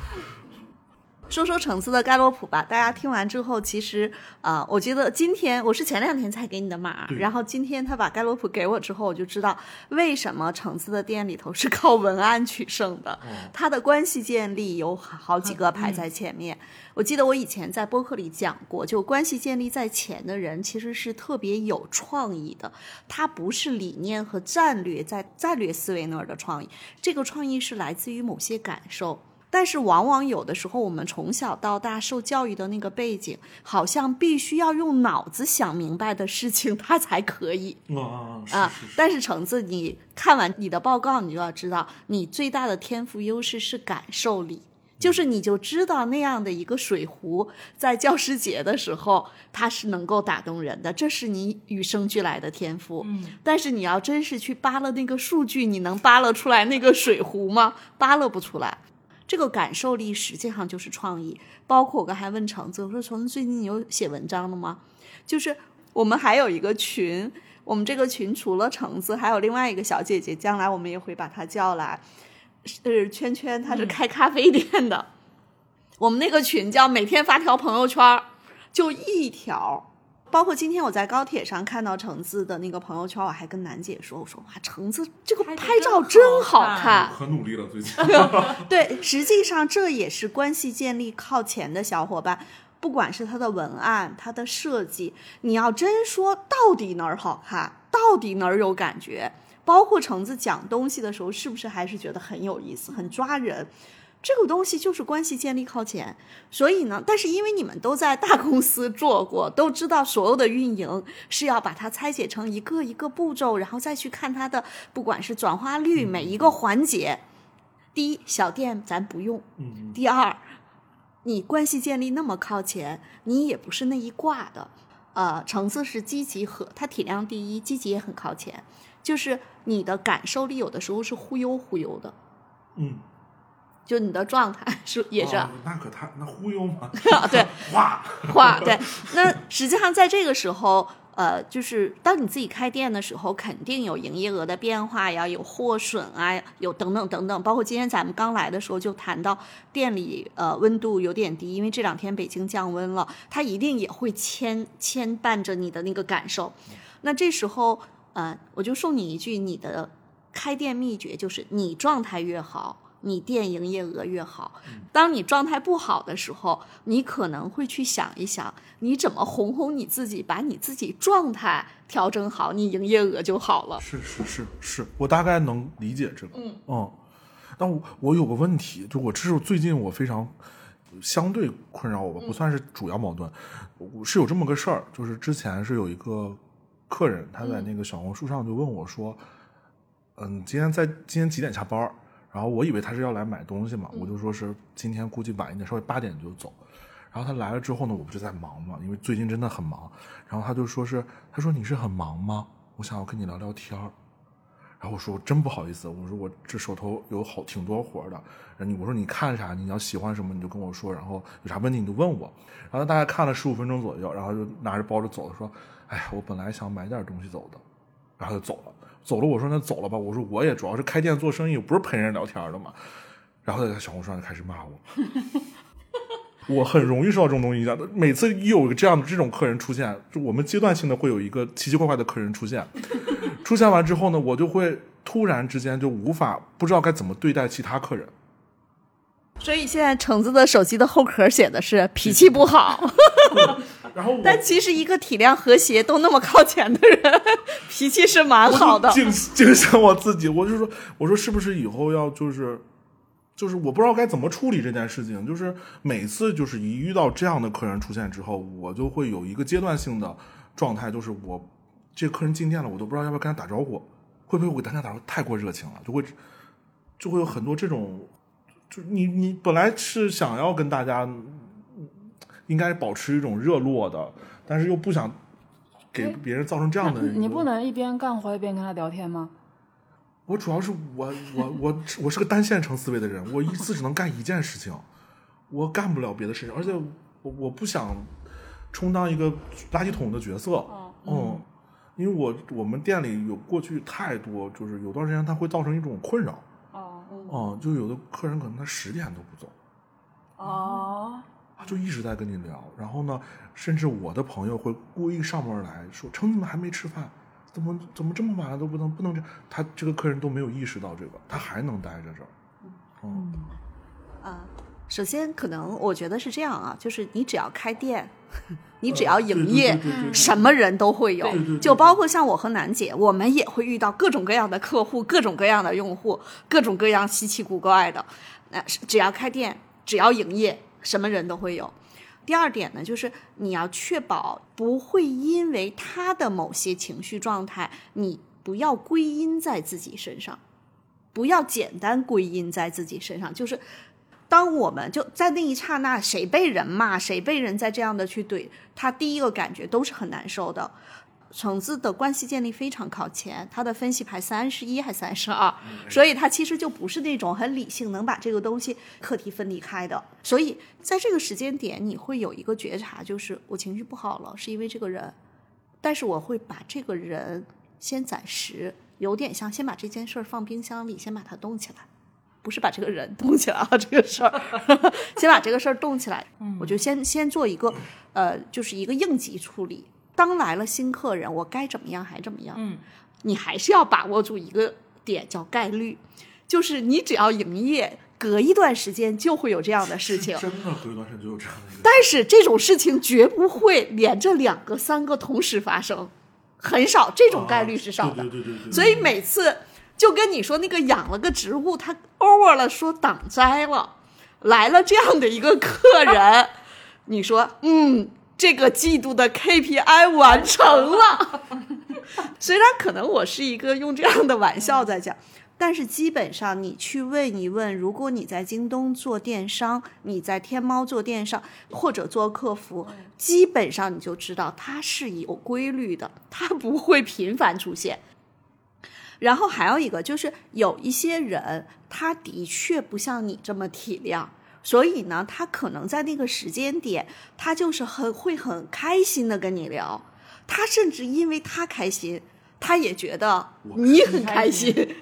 说说橙子的盖洛普吧，大家听完之后，其实啊、呃我觉得今天我是前两天才给你的码，然后今天他把盖洛普给我之后，我就知道为什么橙子的店里头是靠文案取胜的，他的关系建立有好几个排在前面。我记得我以前在播客里讲过，就关系建立在前的人其实是特别有创意的，他不是理念和战略在战略思维那儿的创意，这个创意是来自于某些感受。但是往往有的时候，我们从小到大受教育的那个背景，好像必须要用脑子想明白的事情，它才可以啊啊。但是橙子，你看完你的报告，你就要知道，你最大的天赋优势是感受力，就是你就知道那样的一个水壶，在教师节的时候，它是能够打动人的，这是你与生俱来的天赋。嗯，但是你要真是去扒拉那个数据，你能扒拉出来那个水壶吗？扒拉不出来。这个感受力实际上就是创意，包括我刚才问橙子，我说橙子最近有写文章了吗？就是我们还有一个群，我们这个群除了橙子，还有另外一个小姐姐，将来我们也会把她叫来。是圈圈，她是开咖啡店的。我们那个群叫每天发条朋友圈，就一条。包括今天我在高铁上看到橙子的那个朋友圈，我还跟楠姐说：“我说哇，橙子这个拍照真真好好看看。”可努力了，最近。对，实际上这也是关系建立靠前的小伙伴，不管是他的文案、他的设计，你要真说到底哪儿好看，到底哪儿有感觉，包括橙子讲东西的时候，是不是还是觉得很有意思、很抓人？这个东西就是关系建立靠前，所以呢，但是因为你们都在大公司做过，都知道所有的运营是要把它拆解成一个一个步骤，然后再去看它的不管是转化率每一个环节。第一，小店咱不用；嗯第二，你关系建立那么靠前，你也不是那一挂的。呃，橙子是积极和它体量第一，积极也很靠前。就是你的感受力有的时候是忽悠忽悠的，嗯，就你的状态 是也是、哦那可他那忽悠嘛，对哇，话对。那实际上在这个时候，呃，就是当你自己开店的时候，肯定有营业额的变化呀，有货损啊，有等等等等。包括今天咱们刚来的时候就谈到店里呃温度有点低，因为这两天北京降温了，它一定也会牵牵绊着你的那个感受。那这时候，呃，我就送你一句，你的开店秘诀就是你状态越好。你店营业额越好，当你状态不好的时候，你可能会去想一想，你怎么哄哄你自己，把你自己状态调整好，你营业额就好了。是是是是，我大概能理解这个，嗯。嗯，但我我有个问题，就我这是最近我非常相对困扰我吧，不算是主要矛盾，我是有这么个事儿，就是之前是有一个客人，他在那个小红书上就问我说，嗯，今天在今天几点下班儿？然后我以为他是要来买东西嘛，我就说是今天估计晚一点，稍微八点就走。然后他来了之后呢，我不是在忙嘛，因为最近真的很忙。然后他就说是，他说你是很忙吗？我想要跟你聊聊天儿。然后我说我真不好意思，我说我这手头有好挺多活儿的。然后你我说你看啥？你要喜欢什么你就跟我说，然后有啥问题你就问我。然后他大概看了十五分钟左右，然后就拿着包着走了，说：“哎呀，我本来想买点东西走的。”然后就走了。走了，我说那走了吧。我说我也主要是开店做生意，不是陪人聊天的嘛。然后在小红书上就开始骂我。我很容易受到这种东西影响。每次一有这样的这种客人出现，就我们阶段性的会有一个奇奇怪怪的客人出现。出现完之后呢，我就会突然之间就无法不知道该怎么对待其他客人。所以现在橙子的手机的后壳写的是脾气不好，然后我但其实一个体量和谐都那么靠前的人，脾气是蛮好的我。就警警醒我自己，我就说，我说是不是以后要就是，就是我不知道该怎么处理这件事情，就是每次就是一遇到这样的客人出现之后，我就会有一个阶段性的状态，就是我这客人进店了，我都不知道要不要跟他打招呼，会不会我跟他打招呼太过热情了，就会就会有很多这种，就你你本来是想要跟大家嗯应该保持一种热络的，但是又不想给别人造成这样的，你不能一边干活一边跟他聊天吗？我主要是我我我我是个单线程思维的人，我一次只能干一件事情，我干不了别的事情，而且我我不想充当一个垃圾桶的角色，嗯，因为我我们店里有过去太多，就是有段时间它会造成一种困扰，哦，嗯，就有的客人可能他十点都不走，哦，他就一直在跟你聊。然后呢，甚至我的朋友会故意上门来说：“称，你们还没吃饭，怎么怎么这么晚了都不能不能这？”他这个客人都没有意识到这个，他还能待在这儿。嗯，啊，首先可能我觉得是这样啊，就是你只要开店，你只要营业，什么人都会有就包括像我和楠姐，我们也会遇到各种各样的客户、各种各样的用户、各种各样稀奇古怪的。那是只要开店，只要营业，什么人都会有。第二点呢，就是你要确保不会因为他的某些情绪状态，你不要归因在自己身上，不要简单归因在自己身上。就是当我们就在那一刹那，谁被人骂，谁被人在这样的去怼，他第一个感觉都是很难受的。橙子的关系建立非常靠前，他的分析排三十一还三十二，所以他其实就不是那种很理性能把这个东西课题分离开的。所以在这个时间点，你会有一个觉察，就是我情绪不好了，是因为这个人，但是我会把这个人先暂时，有点像先把这件事儿放冰箱里，先把它冻起来。不是把这个人冻起来啊，这个事儿，先把这个事儿冻起来。我就先先做一个，呃，就是一个应急处理。当来了新客人，我该怎么样还怎么样。嗯，你还是要把握住一个点，叫概率，就是你只要营业，隔一段时间就会有这样的事情。真的隔一段时间就有这样的。但是这种事情绝不会连着两个、三个同时发生，很少，这种概率是少的。对对对对对。所以每次就跟你说那个养了个植物，它 over 了，说挡灾了，来了这样的一个客人，你说嗯，这个季度的 KPI 完成了。虽然可能我是一个用这样的玩笑在讲。但是基本上，你去问一问，如果你在京东做电商，你在天猫做电商或者做客服，基本上你就知道它是有规律的，它不会频繁出现。然后还有一个就是，有一些人他的确不像你这么体谅，所以呢，他可能在那个时间点，他就是很会很开心的跟你聊，他甚至因为他开心，他也觉得你很开心。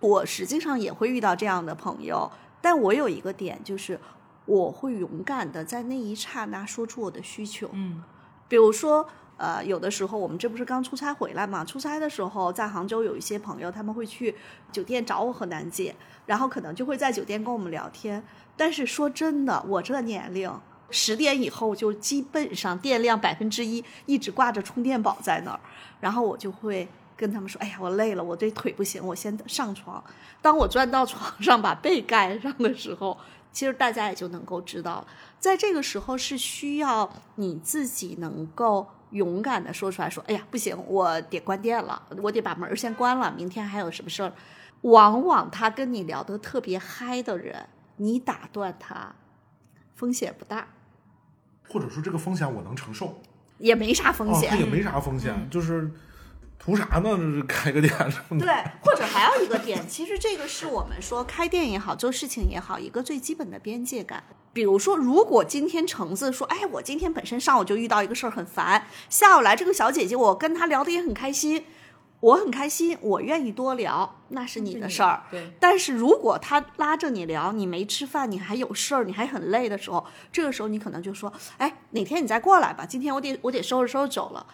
我实际上也会遇到这样的朋友，但我有一个点就是，我会勇敢的在那一刹那说出我的需求。嗯，比如说，呃，有的时候我们这不是刚出差回来嘛？出差的时候在杭州有一些朋友，他们会去酒店找我和楠姐，然后可能就会在酒店跟我们聊天。但是说真的，我这年龄，十点以后就基本上电量百分之一，一直挂着充电宝在那儿，然后我就会。跟他们说，哎呀，我累了，我这腿不行，我先上床。当我钻到床上，把被盖上的时候，其实大家也就能够知道，在这个时候是需要你自己能够勇敢的说出来，说，哎呀，不行，我得关电了，我得把门先关了，明天还有什么事儿。往往他跟你聊得特别嗨的人，你打断他，风险不大，或者说这个风险我能承受，也没啥风哦，险。它也没啥风险，就是图啥呢？开个店什么的。对，或者还有一个点，其实这个是我们说开店也好，做事情也好，一个最基本的边界感。比如说，如果今天橙子说，哎，我今天本身上午就遇到一个事儿很烦，下午来这个小姐姐，我跟她聊的也很开心，我很开心，我愿意多聊，那是你的事儿。对，但是如果他拉着你聊，你没吃饭，你还有事儿，你还很累的时候，这个时候你可能就说，哎，哪天你再过来吧，今天我得我得收拾收拾走了，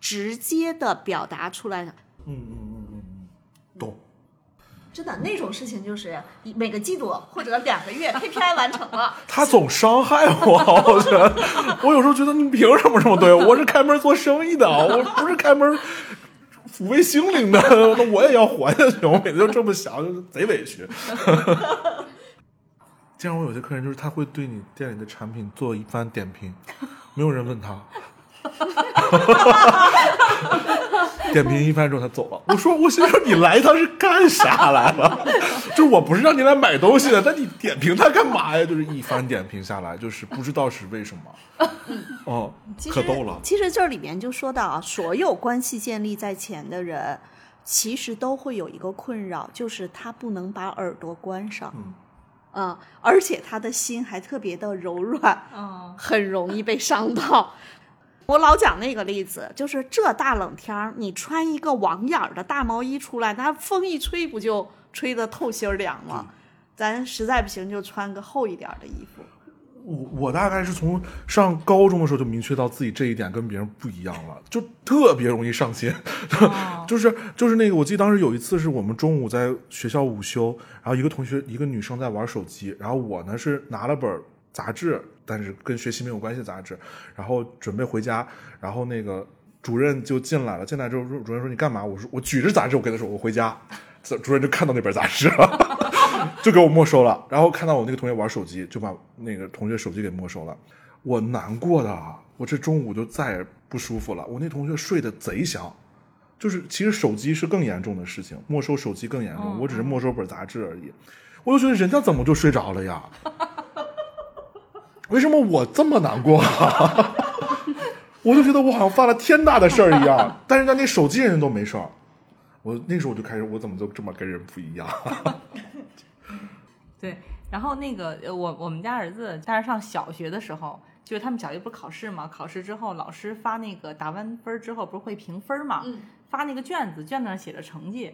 直接的表达出来。嗯嗯嗯嗯嗯，懂。真的那种事情就是每个季度或者两个月 KPI 完成了，他总伤害我，我觉得，我有时候觉得你凭什么这么对我？我是开门做生意的，我不是开门抚慰心灵的，那我也要活下去。我每次就这么想，就是贼委屈。经常我有些客人就是他会对你店里的产品做一番点评，没有人问他。点评一番之后，他走了。我说，我心说你来一趟是干啥来了？就是我不是让你来买东西的，那你点评他干嘛呀？就是一番点评下来，就是不知道是为什么。哦，可逗了。其实这里面就说到啊，所有关系建立在前的人，其实都会有一个困扰，就是他不能把耳朵关上。嗯啊，而且他的心还特别的柔软，嗯，很容易被伤到。我老讲那个例子，就是这大冷天儿，你穿一个网眼儿的大毛衣出来，那风一吹不就吹得透心儿凉吗？咱实在不行就穿个厚一点儿的衣服。我我大概是从上高中的时候就明确到自己这一点跟别人不一样了，就特别容易上心，就是就是那个，我记得当时有一次是我们中午在学校午休，然后一个同学一个女生在玩手机，然后我呢是拿了本杂志，但是跟学习没有关系的杂志，然后准备回家，然后那个主任就进来了，进来之后主任说你干嘛？我说我举着杂志，我跟他说我回家，主任就看到那本杂志了。就给我没收了，然后看到我那个同学玩手机，就把那个同学手机给没收了，我难过的，我这中午就再也不舒服了。我那同学睡得贼香，就是其实手机是更严重的事情，没收手机更严重，我只是没收本杂志而已。我就觉得人家怎么就睡着了呀？为什么我这么难过？我就觉得我好像犯了天大的事儿一样，但是那手机人都没事儿。我那时候我就开始，我怎么就这么跟人不一样？对，然后那个我我们家儿子，但是上小学的时候，就是他们小学不是考试嘛？考试之后，老师发那个打完分之后，不是会评分嘛？嗯。发那个卷子，卷子上写着成绩，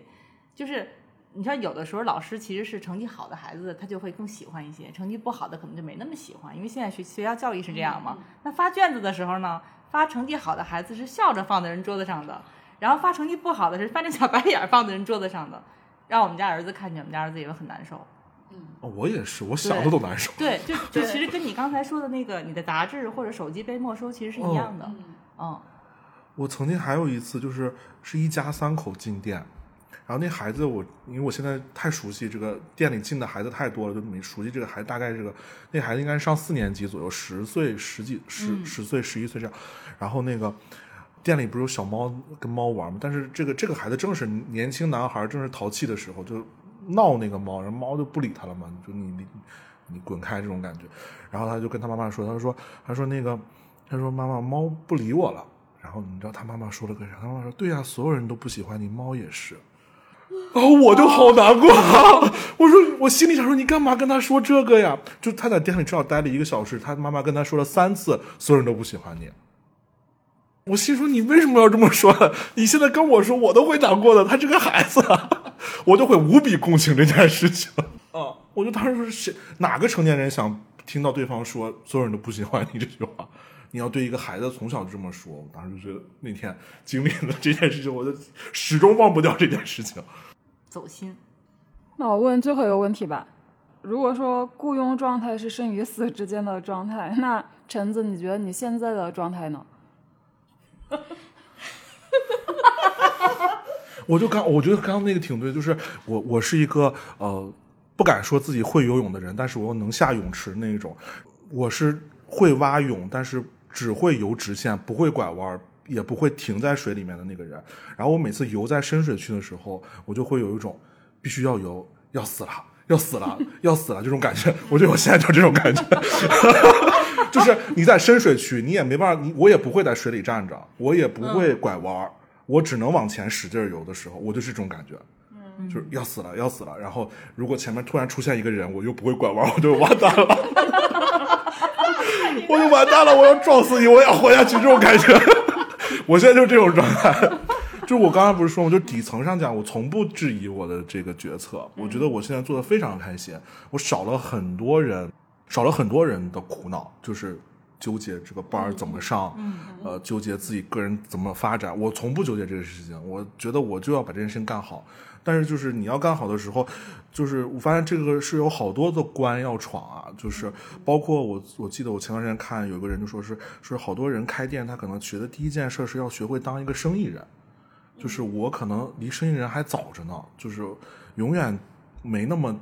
就是你说有的时候老师其实是成绩好的孩子，他就会更喜欢一些；成绩不好的可能就没那么喜欢，因为现在学学校教育是这样嘛。那发卷子的时候呢，发成绩好的孩子是笑着放在人桌子上的，然后发成绩不好的是翻着小白眼放在人桌子上的，让我们家儿子看见，我们家儿子也会很难受。嗯，我也是，我想的都难受。对，就就其实跟你刚才说的那个，你的杂志或者手机被没收，其实是一样的。嗯，我曾经还有一次，就是是一家三口进店，然后那孩子我，因为我现在太熟悉这个店里进的孩子太多了，就没熟悉这个孩子大概这个那孩子应该是上四年级左右，十岁十几十十岁十一岁这样。然后那个店里不是有小猫跟猫玩吗？但是这个这个孩子正是年轻男孩，正是淘气的时候，就。闹那个猫，然后猫就不理他了嘛，就你你你滚开这种感觉，然后他就跟他妈妈说，他说他说那个他说妈妈猫不理我了，然后你知道他妈妈说了个啥？他妈妈说对呀，所有人都不喜欢你，猫也是。然后我就好难过，我说我心里想说你干嘛跟他说这个呀？就他在店里至少待了一个小时，他妈妈跟他说了三次，所有人都不喜欢你。我心说你为什么要这么说？你现在跟我说，我都会难过的。他这个孩子，我就会无比共情这件事情。啊，我就当时说，谁哪个成年人想听到对方说所有人都不喜欢你这句话？你要对一个孩子从小就这么说，我当时就觉得那天经历了这件事情，我就始终忘不掉这件事情。走心。那我问最后一个问题吧：如果说雇佣状态是生与死之间的状态，那橙子，你觉得你现在的状态呢？我就刚，我觉得刚刚那个挺对，就是我，我是一个呃，不敢说自己会游泳的人，但是我又能下泳池那一种。我是会蛙泳，但是只会游直线，不会拐弯，也不会停在水里面的那个人。然后我每次游在深水区的时候，我就会有一种必须要游，要死了，要死了，要死了这种感觉。我觉得我现在就这种感觉。就是你在深水区，你也没办法，你我也不会在水里站着，我也不会拐弯我只能往前使劲游的时候，我就是这种感觉，就是要死了，要死了。然后如果前面突然出现一个人，我又不会拐弯我就完蛋了，我就完蛋了，我要撞死你，我要活下去，这种感觉。我现在就是这种状态。就是我刚才不是说，我就底层上讲，我从不质疑我的这个决策，我觉得我现在做的非常开心，我少了很多人。少了很多人的苦恼，就是纠结这个班儿怎么上，呃，纠结自己个人怎么发展。我从不纠结这个事情，我觉得我就要把这件事情干好。但是就是你要干好的时候，就是我发现这个是有好多的关要闯啊。就是包括我，我记得我前段时间看有个人就说是，说好多人开店，他可能学的第一件事是要学会当一个生意人。就是我可能离生意人还早着呢，就是永远。没那么，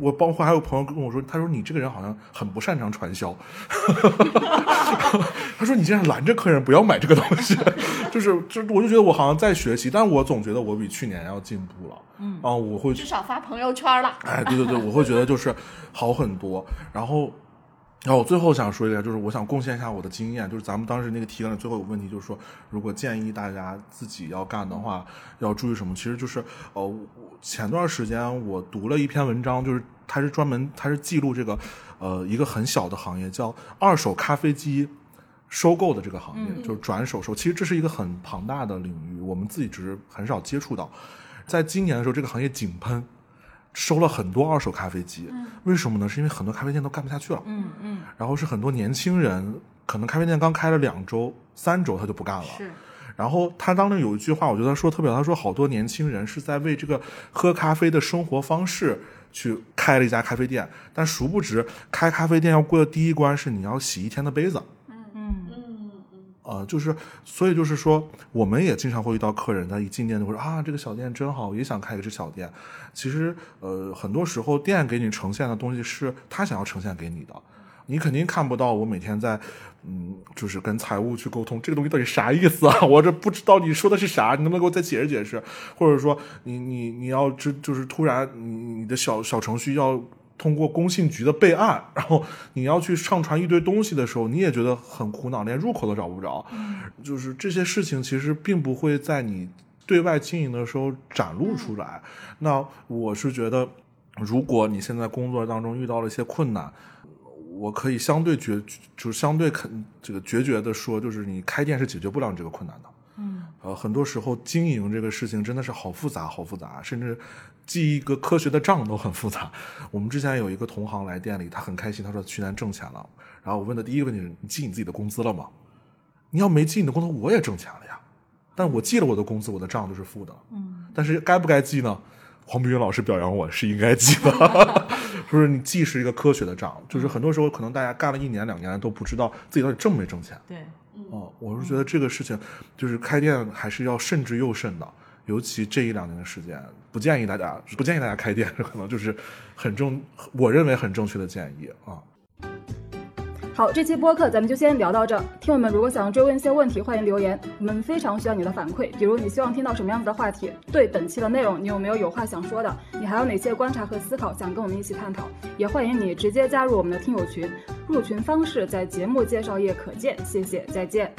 我包括还有朋友跟我说，他说你这个人好像很不擅长传销，他说你竟然拦着客人不要买这个东西，就是就我就觉得我好像在学习，但我总觉得我比去年要进步了，嗯。啊，我会至少发朋友圈了，哎，对对对，我会觉得就是好很多，然后。然后我最后想说一下，就是我想贡献一下我的经验，就是咱们当时那个提纲的最后有个问题，就是说，如果建议大家自己要干的话，要注意什么？其实就是，呃，前段时间我读了一篇文章，就是它是专门，它是记录这个，呃，一个很小的行业，叫二手咖啡机收购的这个行业，就是转手收。其实这是一个很庞大的领域，我们自己只是很少接触到。在今年的时候，这个行业井喷。收了很多二手咖啡机，为什么呢？是因为很多咖啡店都干不下去了，嗯嗯，然后是很多年轻人，可能咖啡店刚开了两周、三周他就不干了。是，然后他当时有一句话，我觉得他说特别好，他说好多年轻人是在为这个喝咖啡的生活方式去开了一家咖啡店，但殊不知开咖啡店要过的第一关是你要洗一天的杯子。嗯呃，就是，所以就是说，我们也经常会遇到客人，他一进店就会说啊，这个小店真好，我也想开一只小店。其实，呃，很多时候店给你呈现的东西是他想要呈现给你的，你肯定看不到。我每天在，嗯，就是跟财务去沟通，这个东西到底啥意思啊？我这不知道你说的是啥，你能不能给我再解释解释？或者说，你你你要知，就是突然你你的小小程序要。通过工信局的备案，然后你要去上传一堆东西的时候，你也觉得很苦恼，连入口都找不着。就是这些事情其实并不会在你对外经营的时候展露出来。那我是觉得，如果你现在工作当中遇到了一些困难，我可以相对决，就是相对肯这个决绝的说，就是你开店是解决不了你这个困难的。嗯，呃，很多时候经营这个事情真的是好复杂，好复杂，甚至记一个科学的账都很复杂。我们之前有一个同行来店里，他很开心，他说去年挣钱了。然后我问的第一个问题是：你记你自己的工资了吗？你要没记你的工资，我也挣钱了呀。但我记了我的工资，我的账都是负的。嗯，但是该不该记呢？黄碧云老师表扬我是应该记的，就是你记是一个科学的账，就是很多时候可能大家干了一年两年都不知道自己到底挣没挣钱。对，哦，我是觉得这个事情就是开店还是要慎之又慎的，尤其这一两年的时间，不建议大家不建议大家开店，这 可能就是很正，我认为很正确的建议啊。好，这期播客咱们就先聊到这。听友们如果想追问一些问题，欢迎留言，我们非常需要你的反馈。比如你希望听到什么样子的话题？对本期的内容，你有没有有话想说的？你还有哪些观察和思考想跟我们一起探讨？也欢迎你直接加入我们的听友群，入群方式在节目介绍页可见。谢谢，再见。